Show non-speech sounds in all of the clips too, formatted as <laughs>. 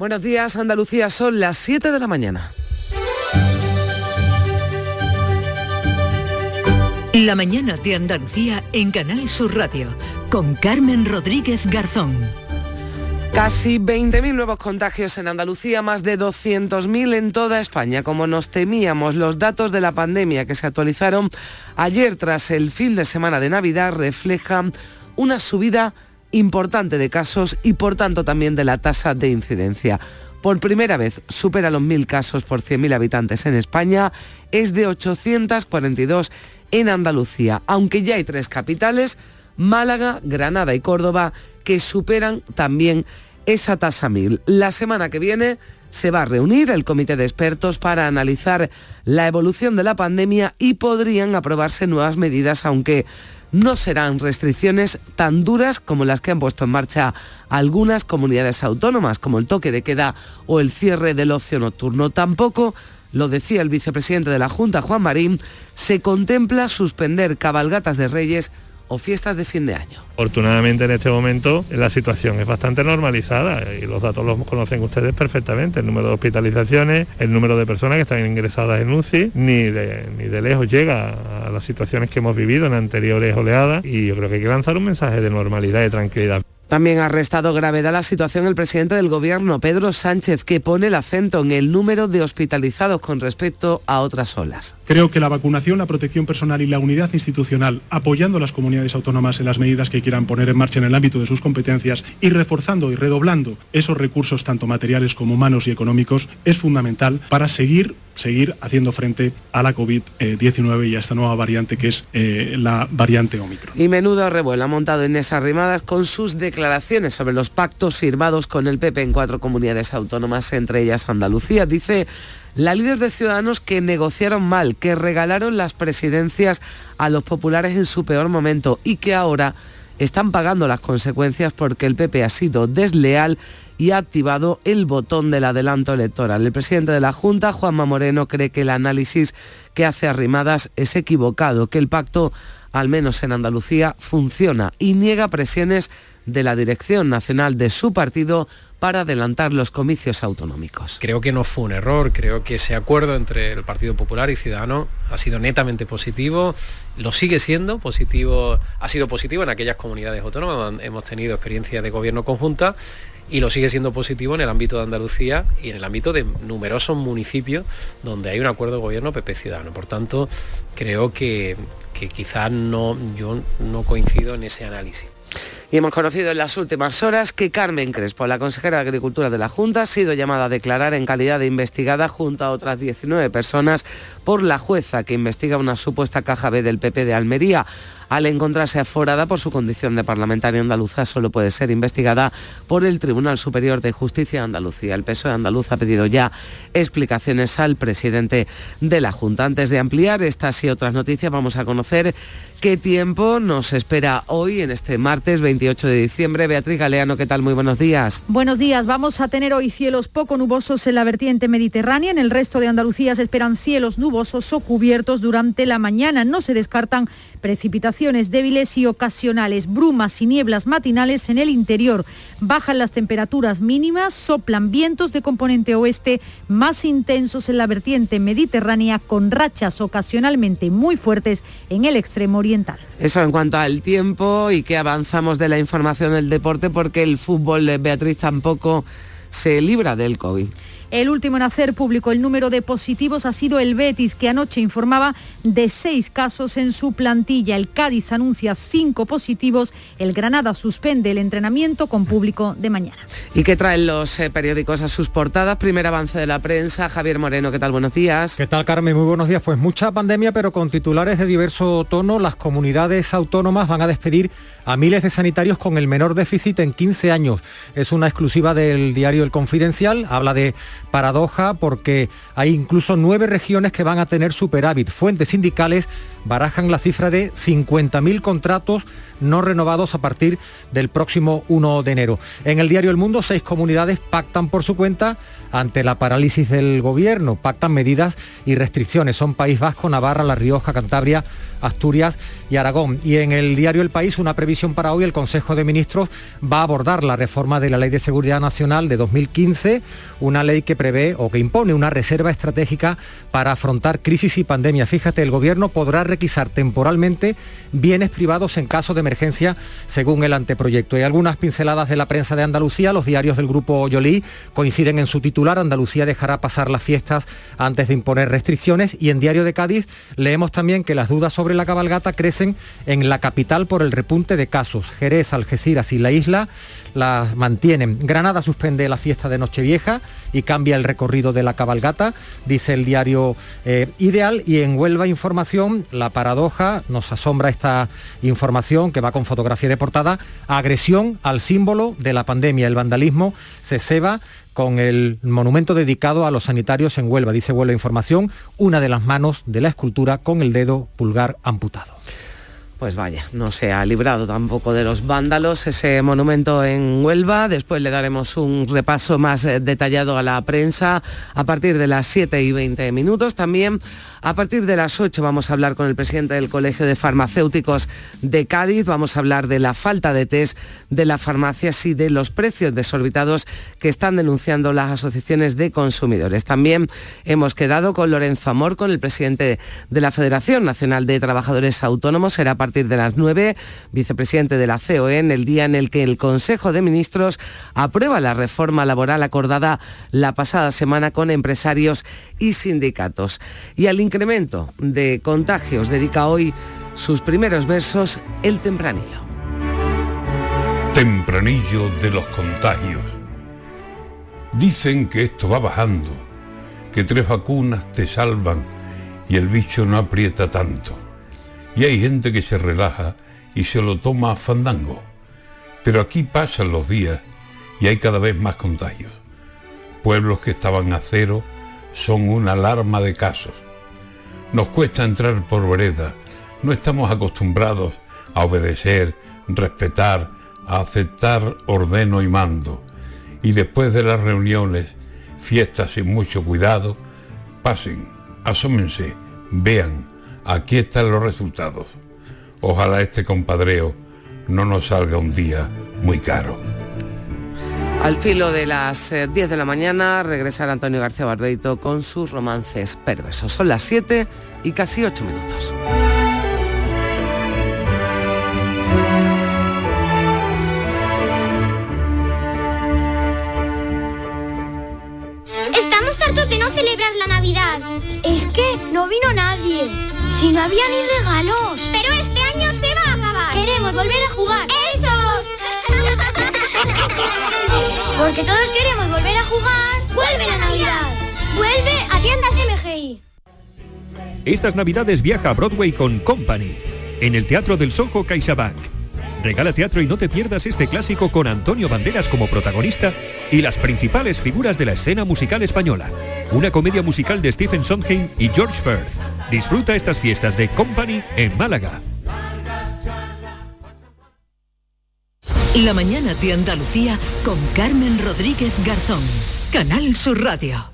Buenos días, Andalucía, son las 7 de la mañana. La mañana de Andalucía en Canal Sur Radio con Carmen Rodríguez Garzón. Casi 20.000 nuevos contagios en Andalucía, más de 200.000 en toda España. Como nos temíamos, los datos de la pandemia que se actualizaron ayer tras el fin de semana de Navidad reflejan una subida importante de casos y por tanto también de la tasa de incidencia. Por primera vez supera los 1.000 casos por 100.000 habitantes en España, es de 842 en Andalucía, aunque ya hay tres capitales, Málaga, Granada y Córdoba, que superan también esa tasa 1000. La semana que viene se va a reunir el comité de expertos para analizar la evolución de la pandemia y podrían aprobarse nuevas medidas, aunque no serán restricciones tan duras como las que han puesto en marcha algunas comunidades autónomas, como el toque de queda o el cierre del ocio nocturno. Tampoco, lo decía el vicepresidente de la Junta, Juan Marín, se contempla suspender cabalgatas de reyes o fiestas de fin de año. Afortunadamente en este momento la situación es bastante normalizada y los datos los conocen ustedes perfectamente, el número de hospitalizaciones, el número de personas que están ingresadas en UCI, ni de, ni de lejos llega a las situaciones que hemos vivido en anteriores oleadas y yo creo que hay que lanzar un mensaje de normalidad y tranquilidad. También ha restado gravedad la situación el presidente del Gobierno, Pedro Sánchez, que pone el acento en el número de hospitalizados con respecto a otras olas. Creo que la vacunación, la protección personal y la unidad institucional, apoyando a las comunidades autónomas en las medidas que quieran poner en marcha en el ámbito de sus competencias y reforzando y redoblando esos recursos tanto materiales como humanos y económicos, es fundamental para seguir seguir haciendo frente a la COVID-19 y a esta nueva variante que es eh, la variante Omicron. Y menudo revuelo ha montado Inés Arrimadas con sus declaraciones sobre los pactos firmados con el PP en cuatro comunidades autónomas, entre ellas Andalucía. Dice la líder de Ciudadanos que negociaron mal, que regalaron las presidencias a los populares en su peor momento y que ahora están pagando las consecuencias porque el PP ha sido desleal y ha activado el botón del adelanto electoral. El presidente de la Junta, Juanma Moreno, cree que el análisis que hace Arrimadas es equivocado, que el pacto, al menos en Andalucía, funciona y niega presiones de la dirección nacional de su partido para adelantar los comicios autonómicos. Creo que no fue un error, creo que ese acuerdo entre el Partido Popular y Ciudadanos ha sido netamente positivo, lo sigue siendo positivo, ha sido positivo en aquellas comunidades autónomas donde hemos tenido experiencia de gobierno conjunta y lo sigue siendo positivo en el ámbito de Andalucía y en el ámbito de numerosos municipios donde hay un acuerdo de gobierno PP Ciudadano. Por tanto, creo que, que quizás no, yo no coincido en ese análisis. Y hemos conocido en las últimas horas que Carmen Crespo, la consejera de Agricultura de la Junta, ha sido llamada a declarar en calidad de investigada junto a otras 19 personas por la jueza que investiga una supuesta caja B del PP de Almería al encontrarse aforada por su condición de parlamentaria andaluza, solo puede ser investigada por el Tribunal Superior de Justicia de Andalucía. El PSOE andaluz ha pedido ya explicaciones al presidente de la Junta. Antes de ampliar estas y otras noticias, vamos a conocer qué tiempo nos espera hoy en este martes 28 de diciembre. Beatriz Galeano, ¿qué tal? Muy buenos días. Buenos días. Vamos a tener hoy cielos poco nubosos en la vertiente mediterránea. En el resto de Andalucía se esperan cielos nubosos o cubiertos durante la mañana. No se descartan precipitaciones débiles y ocasionales, brumas y nieblas matinales en el interior. Bajan las temperaturas mínimas, soplan vientos de componente oeste más intensos en la vertiente mediterránea con rachas ocasionalmente muy fuertes en el extremo oriental. Eso en cuanto al tiempo y que avanzamos de la información del deporte porque el fútbol, de Beatriz, tampoco se libra del COVID. El último en hacer público el número de positivos ha sido el Betis, que anoche informaba de seis casos en su plantilla. El Cádiz anuncia cinco positivos. El Granada suspende el entrenamiento con público de mañana. ¿Y qué traen los eh, periódicos a sus portadas? Primer avance de la prensa. Javier Moreno, ¿qué tal? Buenos días. ¿Qué tal, Carmen? Muy buenos días. Pues mucha pandemia, pero con titulares de diverso tono. Las comunidades autónomas van a despedir a miles de sanitarios con el menor déficit en 15 años. Es una exclusiva del diario El Confidencial. Habla de paradoja porque hay incluso nueve regiones que van a tener superávit. Fuentes sindicales barajan la cifra de 50.000 contratos no renovados a partir del próximo 1 de enero. En el diario El Mundo, seis comunidades pactan por su cuenta ante la parálisis del gobierno, pactan medidas y restricciones. Son País Vasco, Navarra, La Rioja, Cantabria, Asturias y Aragón. Y en el diario El País, una previsión para hoy, el Consejo de Ministros va a abordar la reforma de la Ley de Seguridad Nacional de 2015, una ley que prevé o que impone una reserva estratégica para afrontar crisis y pandemia. Fíjate, el gobierno podrá requisar temporalmente bienes privados en caso de emergencia, según el anteproyecto. Hay algunas pinceladas de la prensa de Andalucía, los diarios del grupo Yolí coinciden en su titular, Andalucía dejará pasar las fiestas antes de imponer restricciones y en Diario de Cádiz leemos también que las dudas sobre la cabalgata crecen en la capital por el repunte de casos. Jerez, Algeciras y la isla las mantienen. Granada suspende la fiesta de Nochevieja y cambia el recorrido de la cabalgata, dice el diario eh, Ideal. Y en Huelva Información, la paradoja, nos asombra esta información que va con fotografía de portada, agresión al símbolo de la pandemia. El vandalismo se ceba con el monumento dedicado a los sanitarios en Huelva, dice Huelva Información, una de las manos de la escultura con el dedo pulgar amputado. Pues vaya, no se ha librado tampoco de los vándalos ese monumento en Huelva. Después le daremos un repaso más eh, detallado a la prensa a partir de las 7 y 20 minutos. También a partir de las 8 vamos a hablar con el presidente del Colegio de Farmacéuticos de Cádiz. Vamos a hablar de la falta de test de las farmacias y de los precios desorbitados que están denunciando las asociaciones de consumidores. También hemos quedado con Lorenzo Amor, con el presidente de la Federación Nacional de Trabajadores Autónomos. Será partir de las 9, vicepresidente de la COE, en el día en el que el Consejo de Ministros aprueba la reforma laboral acordada la pasada semana con empresarios y sindicatos. Y al incremento de contagios dedica hoy sus primeros versos el tempranillo. Tempranillo de los contagios. Dicen que esto va bajando, que tres vacunas te salvan y el bicho no aprieta tanto. Y hay gente que se relaja y se lo toma a fandango. Pero aquí pasan los días y hay cada vez más contagios. Pueblos que estaban a cero son una alarma de casos. Nos cuesta entrar por vereda, no estamos acostumbrados a obedecer, respetar, a aceptar ordeno y mando. Y después de las reuniones, fiestas sin mucho cuidado, pasen, asómense, vean, Aquí están los resultados. Ojalá este compadreo no nos salga un día muy caro. Al filo de las 10 eh, de la mañana regresará Antonio García Barbeito con sus romances perversos. Son las 7 y casi 8 minutos. Estamos hartos de no celebrar la Navidad. Es que no vino nadie. Si no había ni regalos. Pero este año se va a acabar. Queremos volver a jugar. Porque todos queremos volver a jugar. ¡Vuelve la Navidad! ¡Vuelve a tiendas MGI! Estas Navidades viaja a Broadway con Company, en el Teatro del Soho CaixaBank. Regala teatro y no te pierdas este clásico con Antonio Banderas como protagonista y las principales figuras de la escena musical española. Una comedia musical de Stephen Sondheim y George Firth. Disfruta estas fiestas de Company en Málaga. La mañana de Andalucía con Carmen Rodríguez Garzón. Canal Sur Radio.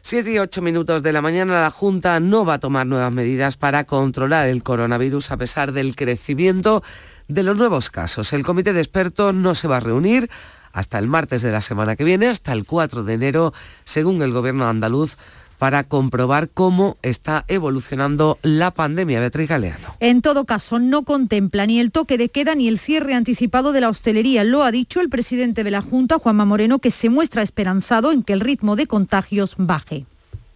7 y 8 minutos de la mañana la Junta no va a tomar nuevas medidas para controlar el coronavirus a pesar del crecimiento de los nuevos casos. El comité de expertos no se va a reunir hasta el martes de la semana que viene, hasta el 4 de enero, según el gobierno andaluz para comprobar cómo está evolucionando la pandemia. de Galeano. En todo caso, no contempla ni el toque de queda ni el cierre anticipado de la hostelería. Lo ha dicho el presidente de la Junta, Juanma Moreno, que se muestra esperanzado en que el ritmo de contagios baje.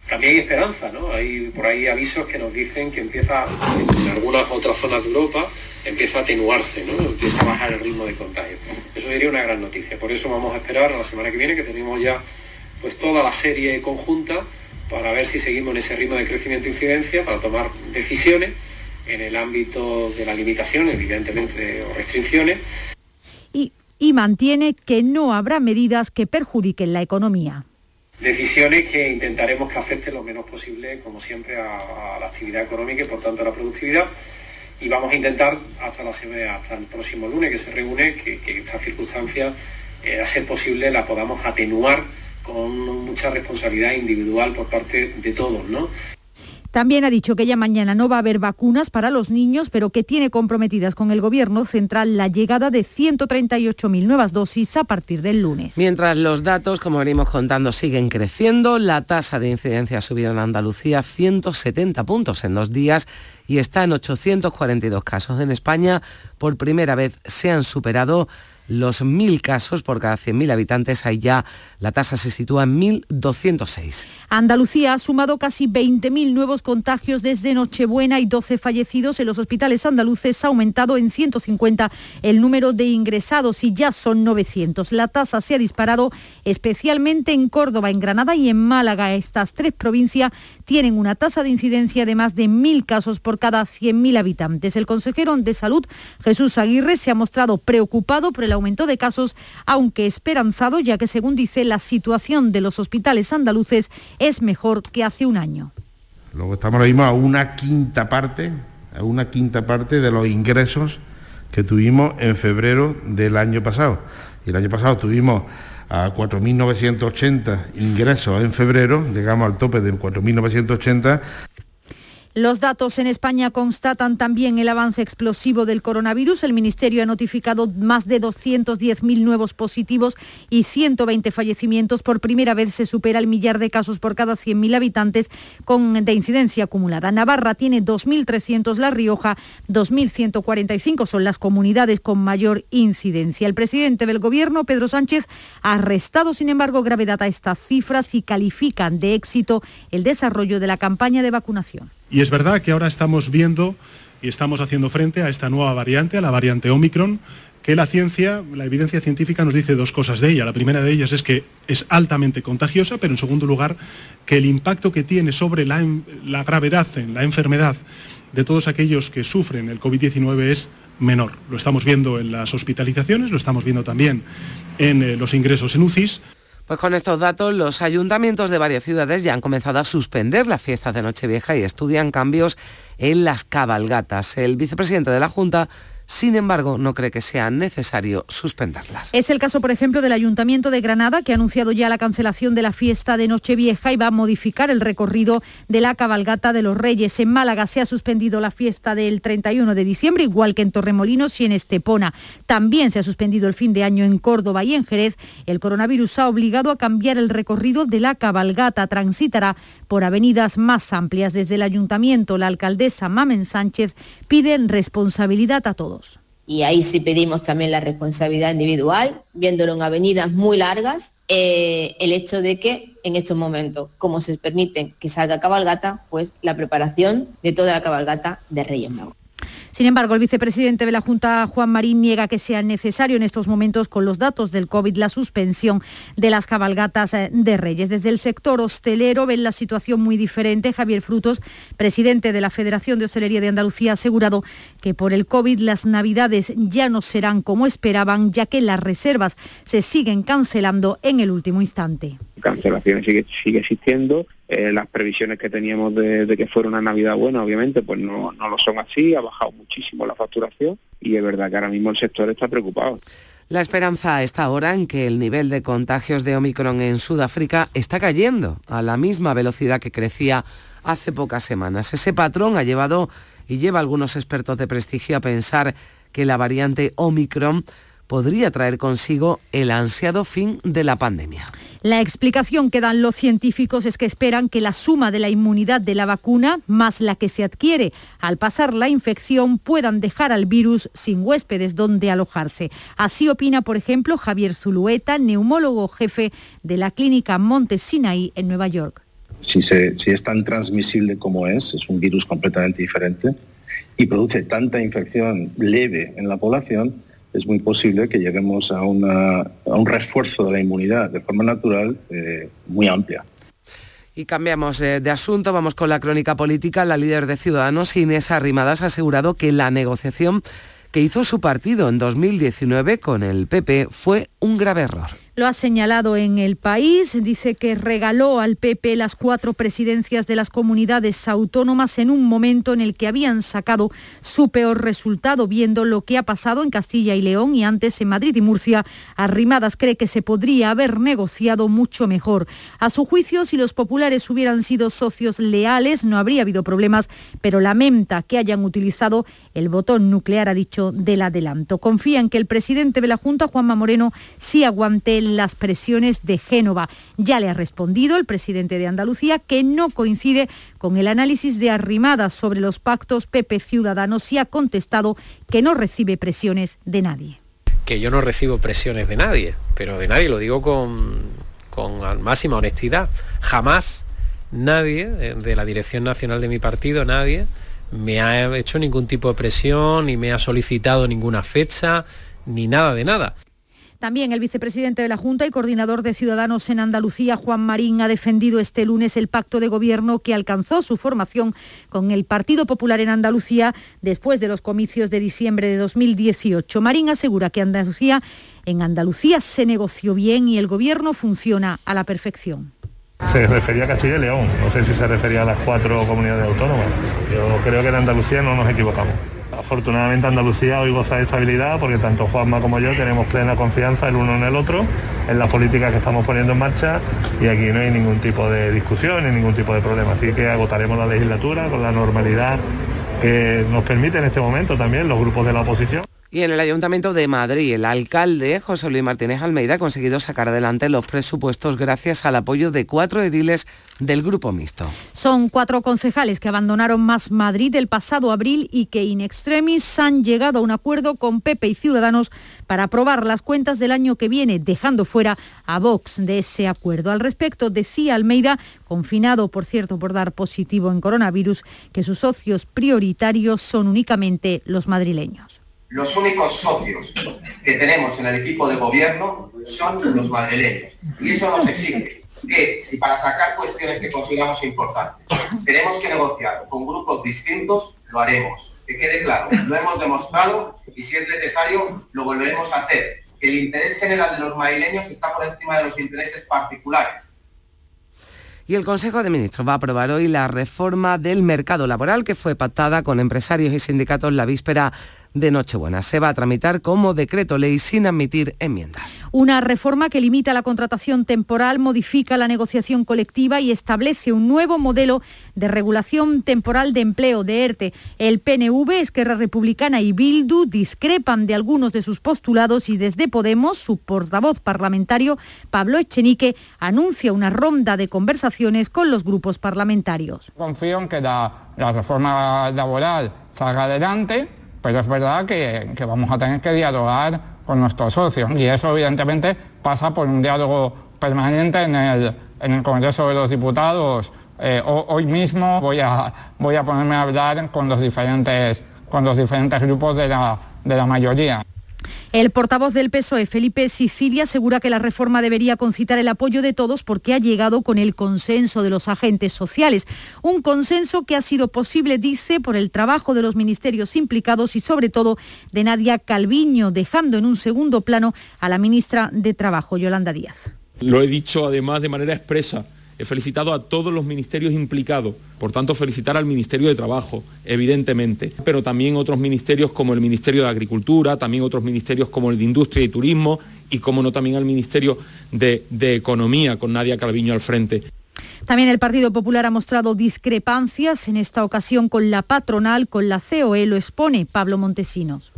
También hay esperanza, ¿no? Hay por ahí avisos que nos dicen que empieza en algunas otras zonas de Europa empieza a atenuarse, ¿no? empieza a bajar el ritmo de contagio. Eso sería una gran noticia. Por eso vamos a esperar a la semana que viene, que tenemos ya pues toda la serie conjunta para ver si seguimos en ese ritmo de crecimiento e incidencia, para tomar decisiones en el ámbito de la limitación, evidentemente, o restricciones. Y, y mantiene que no habrá medidas que perjudiquen la economía. Decisiones que intentaremos que afecten lo menos posible, como siempre, a, a la actividad económica y por tanto a la productividad. Y vamos a intentar hasta, la, hasta el próximo lunes que se reúne que, que esta circunstancia, eh, a ser posible, la podamos atenuar con mucha responsabilidad individual por parte de todos, ¿no? También ha dicho que ya mañana no va a haber vacunas para los niños, pero que tiene comprometidas con el Gobierno central la llegada de 138.000 nuevas dosis a partir del lunes. Mientras los datos, como venimos contando, siguen creciendo, la tasa de incidencia ha subido en Andalucía 170 puntos en dos días y está en 842 casos. En España, por primera vez, se han superado los 1.000 casos por cada 100.000 habitantes. Ahí ya la tasa se sitúa en 1.206. Andalucía ha sumado casi 20.000 nuevos contagios desde Nochebuena y 12 fallecidos. En los hospitales andaluces ha aumentado en 150 el número de ingresados y ya son 900. La tasa se ha disparado especialmente en Córdoba, en Granada y en Málaga. Estas tres provincias tienen una tasa de incidencia de más de 1.000 casos por cada 100.000 habitantes. El consejero de Salud, Jesús Aguirre, se ha mostrado preocupado por el aumento de casos, aunque esperanzado, ya que según dice, la situación de los hospitales andaluces es mejor que hace un año. Luego estamos ahora mismo a una quinta parte, a una quinta parte de los ingresos que tuvimos en febrero del año pasado. Y el año pasado tuvimos a 4.980 ingresos en febrero, llegamos al tope de 4.980 los datos en España constatan también el avance explosivo del coronavirus. El Ministerio ha notificado más de 210.000 nuevos positivos y 120 fallecimientos. Por primera vez se supera el millar de casos por cada 100.000 habitantes con, de incidencia acumulada. Navarra tiene 2.300, La Rioja 2.145 son las comunidades con mayor incidencia. El presidente del Gobierno, Pedro Sánchez, ha restado, sin embargo, gravedad a estas cifras y califican de éxito el desarrollo de la campaña de vacunación. Y es verdad que ahora estamos viendo y estamos haciendo frente a esta nueva variante, a la variante Omicron, que la ciencia, la evidencia científica nos dice dos cosas de ella. La primera de ellas es que es altamente contagiosa, pero en segundo lugar, que el impacto que tiene sobre la, gravedad en la enfermedad de todos aquellos que sufren el COVID-19 es menor. Lo estamos viendo en las hospitalizaciones, lo estamos viendo también en eh, los ingresos en UCIs. Pues con estos datos, los ayuntamientos de varias ciudades ya han comenzado a suspender la fiesta de Nochevieja y estudian cambios en las cabalgatas. El vicepresidente de la Junta sin embargo, no cree que sea necesario suspenderlas. Es el caso, por ejemplo, del Ayuntamiento de Granada, que ha anunciado ya la cancelación de la fiesta de Nochevieja y va a modificar el recorrido de la cabalgata de los Reyes. En Málaga se ha suspendido la fiesta del 31 de diciembre, igual que en Torremolinos y en Estepona. También se ha suspendido el fin de año en Córdoba y en Jerez. El coronavirus ha obligado a cambiar el recorrido de la cabalgata. Transitará por avenidas más amplias. Desde el Ayuntamiento, la alcaldesa Mamen Sánchez pide responsabilidad a todos. Y ahí sí pedimos también la responsabilidad individual, viéndolo en avenidas muy largas, eh, el hecho de que en estos momentos, como se permite que salga cabalgata, pues la preparación de toda la cabalgata de Reyes Magos. Sin embargo, el vicepresidente de la Junta, Juan Marín, niega que sea necesario en estos momentos, con los datos del COVID, la suspensión de las cabalgatas eh, de Reyes. Desde el sector hostelero ven la situación muy diferente. Javier Frutos, presidente de la Federación de Hostelería de Andalucía, ha asegurado que por el COVID las navidades ya no serán como esperaban, ya que las reservas se siguen cancelando en el último instante. Cancelaciones sigue, sigue existiendo eh, las previsiones que teníamos de, que fuera una Navidad buena, obviamente, pues no, no lo son así, ha bajado muchísimo la facturación y es verdad que ahora mismo el sector está preocupado. La esperanza está ahora en que el nivel de contagios de Omicron en Sudáfrica está cayendo a la misma velocidad que crecía hace pocas semanas. Ese patrón ha llevado y lleva a algunos expertos de prestigio a pensar que la variante Omicron podría traer consigo el ansiado fin de la pandemia. La explicación que dan los científicos es que esperan que la suma de la inmunidad de la vacuna más la que se adquiere al pasar la infección puedan dejar al virus sin huéspedes donde alojarse. Así opina, por ejemplo, Javier Zulueta, neumólogo jefe de la clínica Monte Sinaí en Nueva York. Si es tan transmisible como es, es un virus completamente diferente y produce tanta infección leve en la población, es muy posible que lleguemos a, un refuerzo de la inmunidad de forma natural eh, muy amplia. Y cambiamos de, asunto, vamos con la crónica política. La líder de Ciudadanos, Inés Arrimadas, ha asegurado que la negociación que hizo su partido en 2019 con el PP fue un grave error. Lo ha señalado en el país, dice que regaló al PP las cuatro presidencias de las comunidades autónomas en un momento en el que habían sacado su peor resultado, viendo lo que ha pasado en Castilla y León y antes en Madrid y Murcia. Arrimadas cree que se podría haber negociado mucho mejor. A su juicio, si los populares hubieran sido socios leales, no habría habido problemas, pero lamenta que hayan utilizado el botón nuclear, ha dicho, del adelanto. Confía en que el presidente de la Junta, Juanma Moreno, sí aguante las presiones de Génova. Ya le ha respondido el presidente de Andalucía que no coincide con el análisis de Arrimadas sobre los pactos PP Ciudadanos y ha contestado que no recibe presiones de nadie. Que yo no recibo presiones de nadie, pero de nadie, lo digo con, con máxima honestidad. Jamás nadie eh, de la dirección nacional de mi partido, nadie, me ha hecho ningún tipo de presión, ni me ha solicitado ninguna fecha, ni nada de nada. También el vicepresidente de la Junta y coordinador de Ciudadanos en Andalucía, Juan Marín, ha defendido este lunes el pacto de gobierno que alcanzó su formación con el Partido Popular en Andalucía después de los comicios de diciembre de 2018. Marín asegura que Andalucía, en Andalucía se negoció bien y el gobierno funciona a la perfección. Se refería a Castilla León, no sé si se refería a las cuatro comunidades autónomas. Yo creo que en Andalucía no nos equivocamos. Afortunadamente Andalucía hoy goza de estabilidad porque tanto Juanma como yo tenemos plena confianza el uno en el otro, en las políticas que estamos poniendo en marcha y aquí no hay ningún tipo de discusión ni ningún tipo de problema. Así que agotaremos la legislatura con la normalidad que nos permite en este momento también los grupos de la oposición. Y en el Ayuntamiento de Madrid, el alcalde José Luis Martínez Almeida ha conseguido sacar adelante los presupuestos gracias al apoyo de cuatro ediles del Grupo Mixto. Son cuatro concejales que abandonaron Más Madrid el pasado abril y que in extremis han llegado a un acuerdo con Pepe y Ciudadanos para aprobar las cuentas del año que viene, dejando fuera a Vox de ese acuerdo. Al respecto, decía Almeida, confinado por cierto por dar positivo en coronavirus, que sus socios prioritarios son únicamente los madrileños los únicos socios que tenemos en el equipo de gobierno son los madrileños. Y eso nos exige que si para sacar cuestiones que consideramos importantes tenemos que negociar con grupos distintos, lo haremos. Que quede claro, lo hemos demostrado y si es necesario lo volveremos a hacer. El interés general de los madrileños está por encima de los intereses particulares. Y el Consejo de Ministros va a aprobar hoy la reforma del mercado laboral que fue pactada con empresarios y sindicatos la víspera de Nochebuena. Se va a tramitar como decreto ley sin admitir enmiendas. Una reforma que limita la contratación temporal, modifica la negociación colectiva y establece un nuevo modelo de regulación temporal de empleo de ERTE. El PNV, Esquerra Republicana y Bildu discrepan de algunos de sus postulados y desde Podemos, su portavoz parlamentario, Pablo Echenique, anuncia una ronda de conversaciones con los grupos parlamentarios. Confío en que la, la reforma laboral salga adelante pero es verdad que, vamos a tener que dialogar con nuestros socios y eso evidentemente pasa por un diálogo permanente en el, Congreso de los Diputados. Eh, hoy mismo voy a, voy a ponerme a hablar con los diferentes, con los diferentes grupos de la, de la mayoría. El portavoz del PSOE, Felipe Sicilia, asegura que la reforma debería concitar el apoyo de todos porque ha llegado con el consenso de los agentes sociales. Un consenso que ha sido posible, dice, por el trabajo de los ministerios implicados y sobre todo de Nadia Calviño, dejando en un segundo plano a la ministra de Trabajo, Yolanda Díaz. Lo he dicho además de manera expresa He felicitado a todos los ministerios implicados, por tanto felicitar al Ministerio de Trabajo, evidentemente, pero también otros ministerios como el Ministerio de Agricultura, también otros ministerios como el de Industria y Turismo y como no también al Ministerio de, de Economía con Nadia Calviño al frente. También el Partido Popular ha mostrado discrepancias en esta ocasión con la patronal, con la COE, lo expone Pablo Montesinos.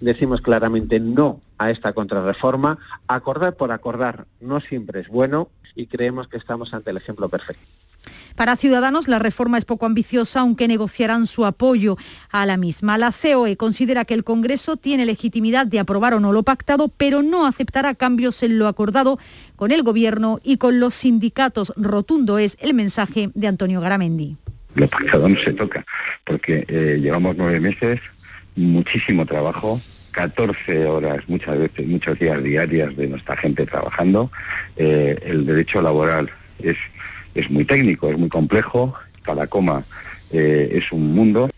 Decimos claramente no a esta contrarreforma. Acordar por acordar no siempre es bueno y creemos que estamos ante el ejemplo perfecto. Para Ciudadanos, la reforma es poco ambiciosa, aunque negociarán su apoyo a la misma. La COE considera que el Congreso tiene legitimidad de aprobar o no lo pactado, pero no aceptará cambios en lo acordado con el Gobierno y con los sindicatos. Rotundo es el mensaje de Antonio Garamendi. Lo pactado no se toca, porque eh, llevamos nueve meses, muchísimo trabajo, 14 horas, muchas veces, muchos días diarias de nuestra gente trabajando. Eh, el derecho laboral es, es muy técnico, es muy complejo, cada coma eh, es un mundo.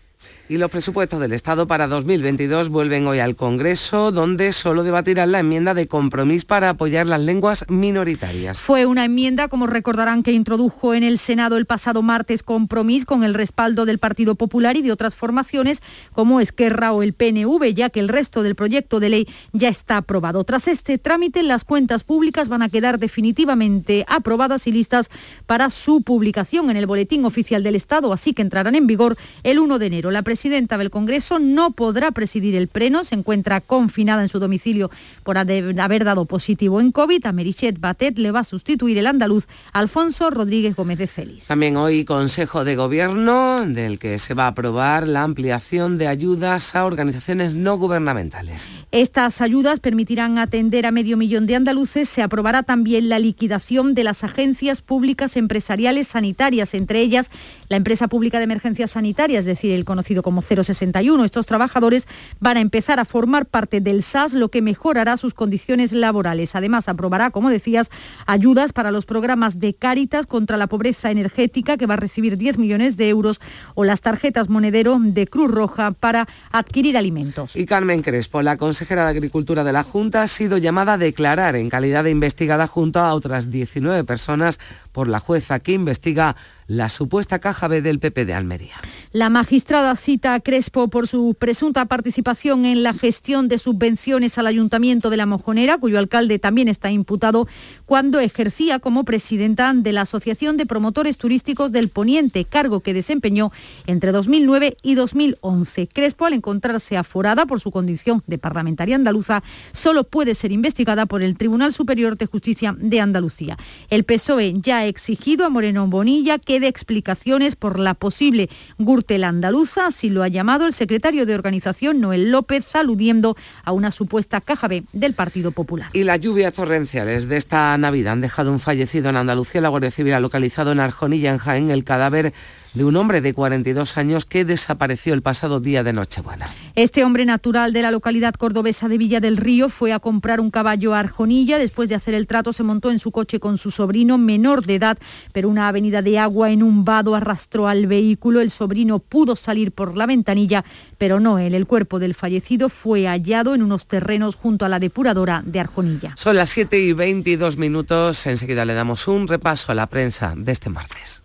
Y los presupuestos del Estado para 2022 vuelven hoy al Congreso, donde solo debatirán la enmienda de compromiso para apoyar las lenguas minoritarias. Fue una enmienda, como recordarán, que introdujo en el Senado el pasado martes compromiso con el respaldo del Partido Popular y de otras formaciones como Esquerra o el PNV, ya que el resto del proyecto de ley ya está aprobado. Tras este trámite, las cuentas públicas van a quedar definitivamente aprobadas y listas para su publicación en el Boletín Oficial del Estado, así que entrarán en vigor el 1 de enero. Presidenta del Congreso no podrá presidir el Pleno, se encuentra confinada en su domicilio por haber dado positivo en COVID. A Merichet Batet le va a sustituir el andaluz Alfonso Rodríguez Gómez de Celis. También hoy Consejo de Gobierno, del que se va a aprobar la ampliación de ayudas a organizaciones no gubernamentales. Estas ayudas permitirán atender a medio millón de andaluces. Se aprobará también la liquidación de las agencias públicas empresariales sanitarias, entre ellas la empresa pública de emergencias sanitarias, es decir, el conocido como 061. Estos trabajadores van a empezar a formar parte del SAS, lo que mejorará sus condiciones laborales. Además, aprobará, como decías, ayudas para los programas de Cáritas contra la pobreza energética, que va a recibir 10 millones de euros, o las tarjetas monedero de Cruz Roja para adquirir alimentos. Y Carmen Crespo, la consejera de Agricultura de la Junta, ha sido llamada a declarar en calidad de investigada junto a otras 19 personas por la jueza que investiga la supuesta caja B del PP de Almería. La magistrada cita a Crespo por su presunta participación en la gestión de subvenciones al Ayuntamiento de La Mojonera, cuyo alcalde también está imputado cuando ejercía como presidenta de la Asociación de Promotores Turísticos del Poniente, cargo que desempeñó entre 2009 y 2011. Crespo, al encontrarse aforada por su condición de parlamentaria andaluza, solo puede ser investigada por el Tribunal Superior de Justicia de Andalucía. El PSOE ya ha exigido a Moreno Bonilla que de explicaciones por la posible Gürtel andaluza, así lo ha llamado el secretario de organización Noel López, aludiendo a una supuesta caja B del Partido Popular. Y las lluvias torrenciales de esta Navidad han dejado un fallecido en Andalucía. La Guardia Civil ha localizado en Arjonilla, en Jaén, el cadáver de un hombre de 42 años que desapareció el pasado día de Nochebuena. Este hombre natural de la localidad cordobesa de Villa del Río fue a comprar un caballo a Arjonilla. Después de hacer el trato se montó en su coche con su sobrino menor de edad, pero una avenida de agua en un vado arrastró al vehículo. El sobrino pudo salir por la ventanilla, pero no él. El cuerpo del fallecido fue hallado en unos terrenos junto a la depuradora de Arjonilla. Son las 7 y 22 minutos. Enseguida le damos un repaso a la prensa de este martes.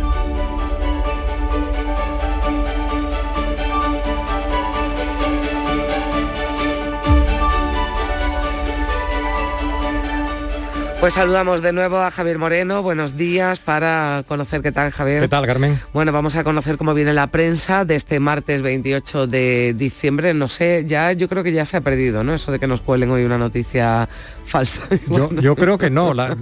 Pues saludamos de nuevo a Javier Moreno. Buenos días para conocer qué tal, Javier. ¿Qué tal, Carmen? Bueno, vamos a conocer cómo viene la prensa de este martes 28 de diciembre. No sé, ya yo creo que ya se ha perdido, ¿no? Eso de que nos cuelen hoy una noticia falsa. <laughs> Yo, yo creo que no. La,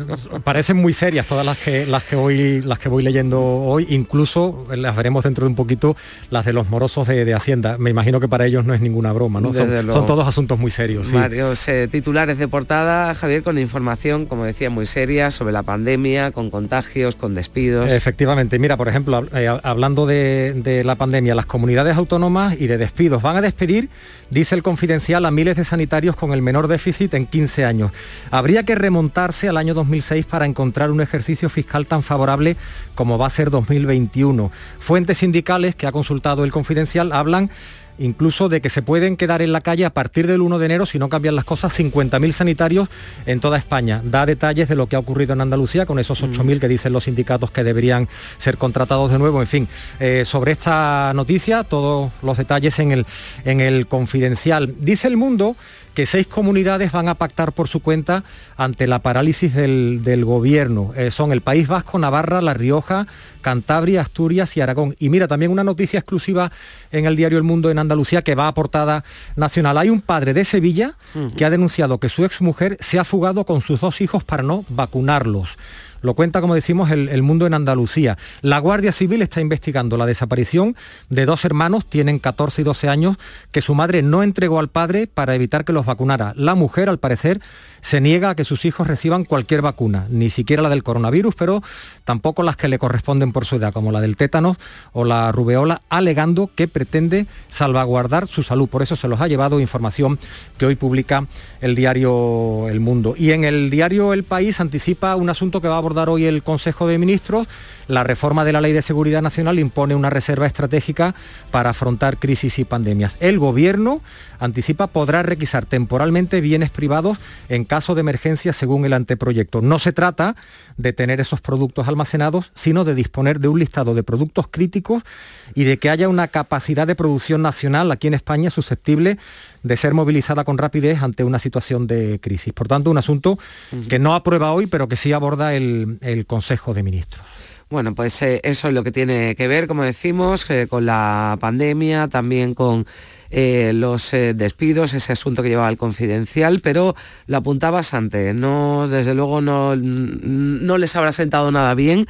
parecen muy serias todas las que las que voy las que voy leyendo hoy. Incluso las veremos dentro de un poquito las de los morosos de, de Hacienda. Me imagino que para ellos no es ninguna broma, ¿no? Son, son, todos asuntos muy serios. Sí. Varios eh, titulares de portada, Javier, con información, como decía, muy seria sobre la pandemia, con contagios, con despidos. Efectivamente, mira, por ejemplo, eh, hablando de, la pandemia, las comunidades autónomas y de despidos van a despedir, dice el confidencial, a miles de sanitarios con el menor déficit en 15 años. Habría que remontarse al año 2006 para encontrar un ejercicio fiscal tan favorable como va a ser 2021. Fuentes sindicales que ha consultado el confidencial hablan incluso de que se pueden quedar en la calle a partir del 1 de enero, si no cambian las cosas, 50.000 sanitarios en toda España. Da detalles de lo que ha ocurrido en Andalucía con esos 8.000 que dicen los sindicatos que deberían ser contratados de nuevo. En fin, eh, sobre esta noticia, todos los detalles en el, en el confidencial. Dice el mundo que seis comunidades van a pactar por su cuenta ante la parálisis del, del gobierno. Eh, son el País Vasco, Navarra, La Rioja, Cantabria, Asturias y Aragón. Y mira, también una noticia exclusiva en el diario El Mundo en Andalucía que va a portada nacional. Hay un padre de Sevilla uh -huh. que ha denunciado que su exmujer se ha fugado con sus dos hijos para no vacunarlos. Lo cuenta, como decimos, el, mundo en Andalucía. La Guardia Civil está investigando la desaparición de dos hermanos, tienen 14 y 12 años, que su madre no entregó al padre para evitar que los vacunara. La mujer, al parecer, se niega a que sus hijos reciban cualquier vacuna, ni siquiera la del coronavirus, pero tampoco las que le corresponden por su edad, como la del tétanos o la rubeola, alegando que pretende salvaguardar su salud. Por eso se los ha llevado información que hoy publica el diario El Mundo. Y en el diario El País anticipa un asunto que va a abordar hoy el Consejo de Ministros. La reforma de la Ley de Seguridad Nacional impone una reserva estratégica para afrontar crisis y pandemias. El Gobierno anticipa podrá requisar temporalmente bienes privados en caso de emergencia según el anteproyecto. No se trata de tener esos productos almacenados, sino de disponer de un listado de productos críticos y de que haya una capacidad de producción nacional aquí en España susceptible de ser movilizada con rapidez ante una situación de crisis. Por tanto, un asunto que no aprueba hoy, pero que sí aborda el, el Consejo de Ministros. Bueno, pues eh, eso es lo que tiene que ver, como decimos, eh, con la pandemia, también con eh, los eh, despidos, ese asunto que llevaba el confidencial, pero lo apuntabas antes, no, desde luego no, no les habrá sentado nada bien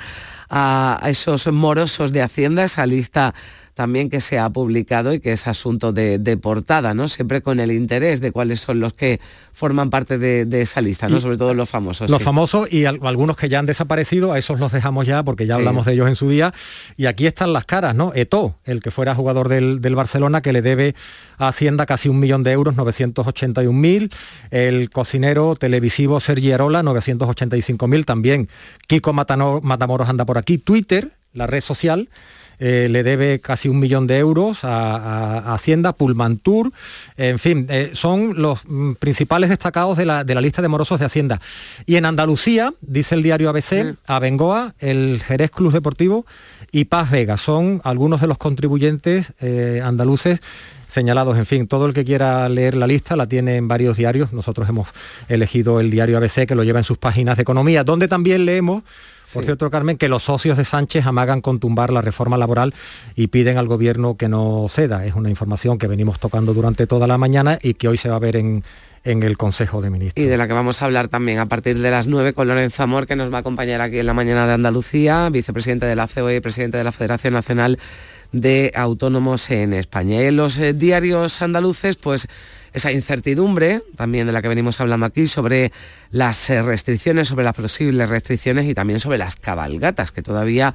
a esos morosos de Hacienda, esa lista también que se ha publicado y que es asunto de, de, portada, ¿no? Siempre con el interés de cuáles son los que forman parte de, de esa lista, ¿no? Sobre todo los famosos. Los sí. famosos y al, algunos que ya han desaparecido, a esos los dejamos ya porque ya sí. hablamos de ellos en su día. Y aquí están las caras, ¿no? Eto, el que fuera jugador del, del Barcelona, que le debe a Hacienda casi un millón de euros, 981.000. El cocinero televisivo Sergi Arola, 985.000 también. Kiko Matano, Matamoros anda por aquí. Twitter, la red social, eh, le debe casi un millón de euros a, a, a Hacienda, Tour, en fin, eh, son los mm, principales destacados de la, de la, lista de morosos de Hacienda. Y en Andalucía, dice el diario ABC, sí. Abengoa, el Jerez Club Deportivo y Paz Vega son algunos de los contribuyentes eh, andaluces señalados. En fin, todo el que quiera leer la lista la tiene en varios diarios. Nosotros hemos elegido el diario ABC que lo lleva en sus páginas de economía, donde también leemos, por sí. cierto, Carmen, que los socios de Sánchez amagan con tumbar la reforma laboral y piden al gobierno que no ceda. Es una información que venimos tocando durante toda la mañana y que hoy se va a ver en, en el Consejo de Ministros. Y de la que vamos a hablar también a partir de las 9 con Lorenzo Amor, que nos va a acompañar aquí en la mañana de Andalucía, vicepresidente de la COE y presidente de la Federación Nacional de Autónomos en España. Y en los eh, diarios andaluces, pues esa incertidumbre, también de la que venimos hablando aquí, sobre las eh, restricciones, sobre las posibles restricciones y también sobre las cabalgatas, que todavía,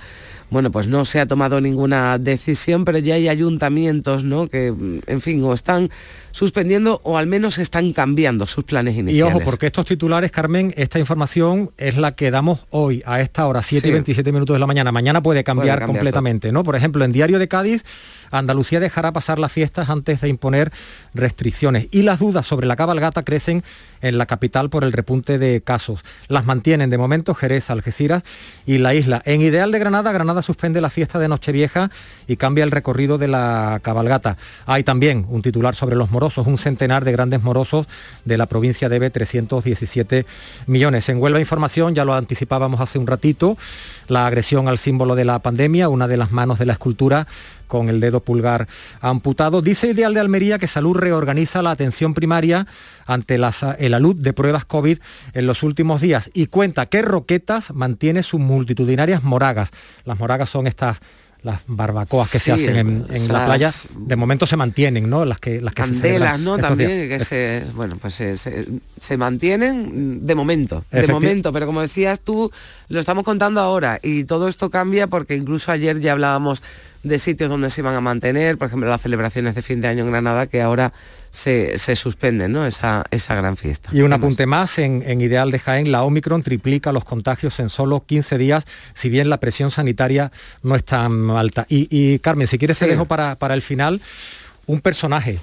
bueno, pues no se ha tomado ninguna decisión, pero ya hay ayuntamientos, ¿no?, que, en fin, o están suspendiendo o al menos están cambiando sus planes iniciales. Y ojo, porque estos titulares, Carmen, esta información es la que damos hoy, a esta hora, 7 sí. y 27 minutos de la mañana. Mañana puede cambiar, puede cambiar completamente, todo. ¿no? Por ejemplo, en Diario de Cádiz, Andalucía dejará pasar las fiestas antes de imponer restricciones. Y las dudas sobre la cabalgata crecen en la capital por el repunte de casos. Las mantienen de momento Jerez, Algeciras y la isla. En Ideal de Granada, Granada suspende la fiesta de Nochevieja y cambia el recorrido de la cabalgata. Hay también un titular sobre los morosos. Un centenar de grandes morosos de la provincia debe 317 millones. En Huelva Información, ya lo anticipábamos hace un ratito, la agresión al símbolo de la pandemia, una de las manos de la escultura con el dedo pulgar amputado. Dice Ideal de Almería que Salud reorganiza la atención primaria ante la, el alud de pruebas COVID en los últimos días y cuenta que Roquetas mantiene sus multitudinarias moragas. Las moragas son estas las barbacoas que sí, se hacen en, en la playa de momento se mantienen no las que las que candelas no también días. que se bueno pues se, se, se, mantienen de momento de momento pero como decías tú lo estamos contando ahora y todo esto cambia porque incluso ayer ya hablábamos de sitios donde se iban a mantener por ejemplo las celebraciones de fin de año en Granada que ahora se, se suspende ¿no? esa, esa gran fiesta. Y un apunte más, en, en, Ideal de Jaén, la Omicron triplica los contagios en solo 15 días, si bien la presión sanitaria no es tan alta. Y, y Carmen, si quieres sí. te dejo para, para el final un personaje,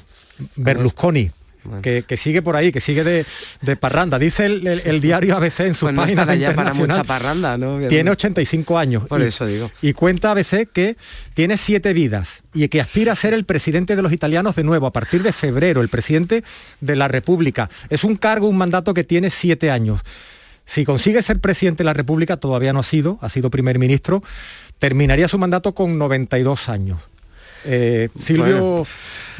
Berlusconi. Bueno. Que, que, sigue por ahí, que sigue de, de parranda. Dice el, el, el, diario ABC en sus pues no ya para mucha parranda, ¿no? Tiene 85 años. Por y, eso digo. Y cuenta ABC que tiene siete vidas y que aspira a ser el presidente de los italianos de nuevo a partir de febrero, el presidente de la República. Es un cargo, un mandato que tiene siete años. Si consigue ser presidente de la República, todavía no ha sido, ha sido primer ministro, terminaría su mandato con 92 años. Eh, Silvio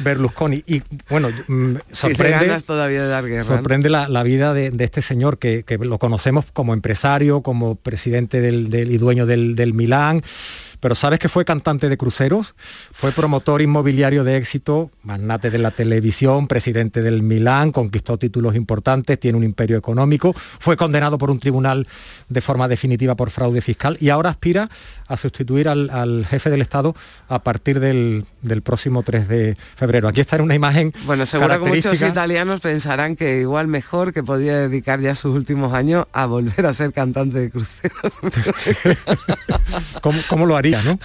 Berlusconi. Y bueno, mm, sorprende, todavía de dar guerra, ¿no? sorprende la, la vida de, de este señor que, que lo conocemos como empresario, como presidente del, del- y dueño del, del Milán. Pero sabes que fue cantante de cruceros, fue promotor inmobiliario de éxito, magnate de la televisión, presidente del Milán, conquistó títulos importantes, tiene un imperio económico, fue condenado por un tribunal de forma definitiva por fraude fiscal y ahora aspira a sustituir al, al jefe del Estado a partir del, del próximo 3 de febrero. Aquí está en una imagen Bueno, seguro que muchos italianos pensarán que igual mejor que podía dedicar ya sus últimos años a volver a ser cantante de cruceros. <laughs> <laughs> ¿Cómo, cómo lo haría, no?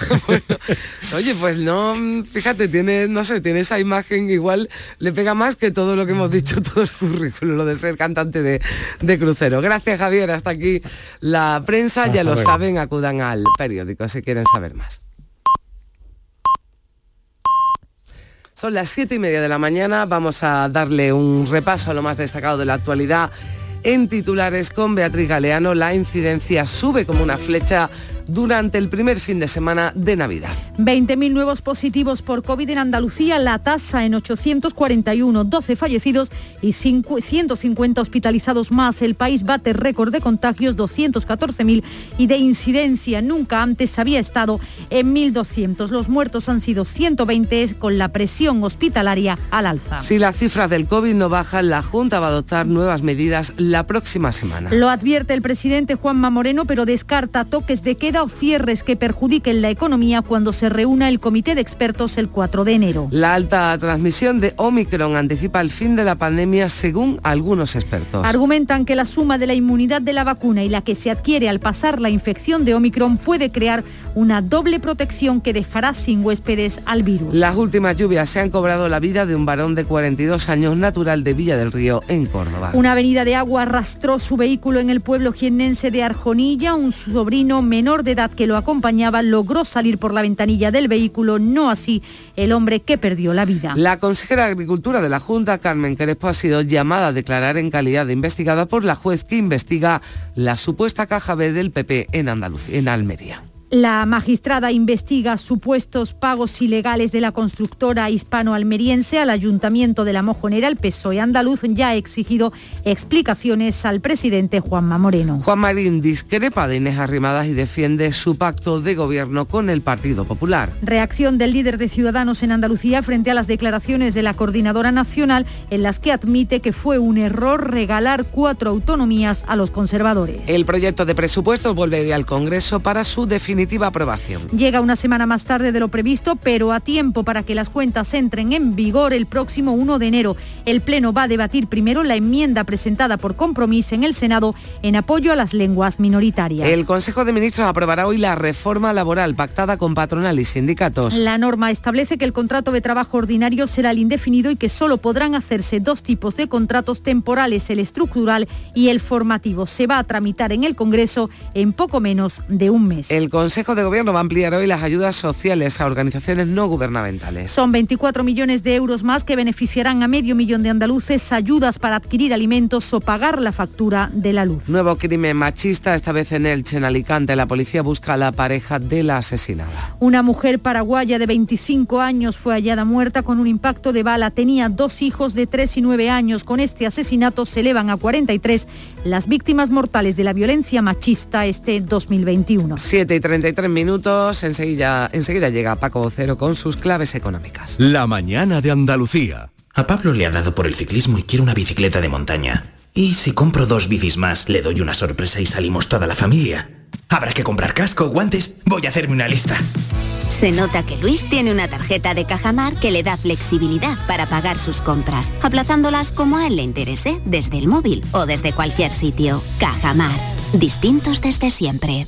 <laughs> Oye, pues no, fíjate, tiene, no sé, tiene esa imagen igual, le pega más que todo lo que hemos dicho, <laughs> todo el currículo, lo de ser cantante de, de crucero. Gracias, Javier. Hasta aquí la prensa, ya lo saben, acudan al periódico si quieren saber más. Son las siete y media de la mañana, vamos a darle un repaso a lo más destacado de la actualidad. En titulares con Beatriz Galeano, la incidencia sube como una flecha durante el primer fin de semana de Navidad. 20.000 nuevos positivos por COVID en Andalucía, la tasa en 841, 12 fallecidos y 5 150 hospitalizados más. El país bate récord de contagios, 214.000 y de incidencia. Nunca antes había estado en 1.200. Los muertos han sido 120 con la presión hospitalaria al alza. Si las cifras del COVID no bajan, la Junta va a adoptar nuevas medidas la próxima semana. Lo advierte el presidente Juanma Moreno, pero descarta toques de queda o cierres que perjudiquen la economía cuando se reúna el comité de expertos el 4 de enero. La alta transmisión de Omicron anticipa el fin de la pandemia según algunos expertos. Argumentan que la suma de la inmunidad de la vacuna y la que se adquiere al pasar la infección de Omicron puede crear una doble protección que dejará sin huéspedes al virus. Las últimas lluvias se han cobrado la vida de un varón de 42 años natural de Villa del Río en Córdoba. Una avenida de agua arrastró su vehículo en el pueblo jiennense de Arjonilla. Un sobrino menor de edad que lo acompañaba logró salir por la ventanilla del vehículo, no así el hombre que perdió la vida. La consejera de Agricultura de la Junta, Carmen Crespo, ha sido llamada a declarar en calidad de investigada por la juez que investiga la supuesta caja B del PP en Andalucía, en Almería. La magistrada investiga supuestos pagos ilegales de la constructora hispano-almeriense al Ayuntamiento de la Mojonera. El PSOE andaluz ya ha exigido explicaciones al presidente Juanma Moreno. Juan Marín discrepa de Inés Arrimadas y defiende su pacto de gobierno con el Partido Popular. Reacción del líder de Ciudadanos en Andalucía frente a las declaraciones de la Coordinadora Nacional en las que admite que fue un error regalar cuatro autonomías a los conservadores. El proyecto de presupuestos volvería al Congreso para su definitiva aprobación. Llega una semana más tarde de lo previsto, pero a tiempo para que las cuentas entren en vigor el próximo 1 de enero. El Pleno va a debatir primero la enmienda presentada por compromiso en el Senado en apoyo a las lenguas minoritarias. El Consejo de Ministros aprobará hoy la reforma laboral pactada con patronal y sindicatos. La norma establece que el contrato de trabajo ordinario será el indefinido y que solo podrán hacerse dos tipos de contratos temporales, el estructural y el formativo. Se va a tramitar en el Congreso en poco menos de un mes. El Consejo de Gobierno va a ampliar hoy las ayudas sociales a organizaciones no gubernamentales. Son 24 millones de euros más que beneficiarán a medio millón de andaluces, ayudas para adquirir alimentos o pagar la factura de la luz. Nuevo crimen machista, esta vez en Elche, en Alicante. La policía busca a la pareja de la asesinada. Una mujer paraguaya de 25 años fue hallada muerta con un impacto de bala. Tenía dos hijos de 3 y 9 años. Con este asesinato se elevan a 43 las víctimas mortales de la violencia machista este 2021. 7 y 33 minutos, enseguida, enseguida llega Paco Vocero con sus claves económicas. La mañana de Andalucía. A Pablo le ha dado por el ciclismo y quiere una bicicleta de montaña. Y si compro dos bicis más, le doy una sorpresa y salimos toda la familia. Habrá que comprar casco, guantes. Voy a hacerme una lista. Se nota que Luis tiene una tarjeta de Cajamar que le da flexibilidad para pagar sus compras, aplazándolas como a él le interese, desde el móvil o desde cualquier sitio. Cajamar, distintos desde siempre.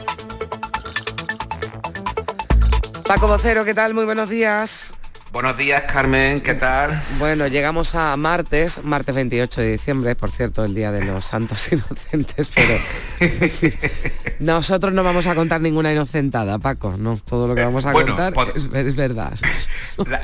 Paco Vocero, ¿qué tal? Muy buenos días. Buenos días, Carmen, ¿qué tal? Bueno, llegamos a martes, martes 28 de diciembre, por cierto, el Día de los Santos <laughs> Inocentes, pero nosotros no vamos a contar ninguna inocentada, Paco, no, todo lo que vamos a contar es, verdad.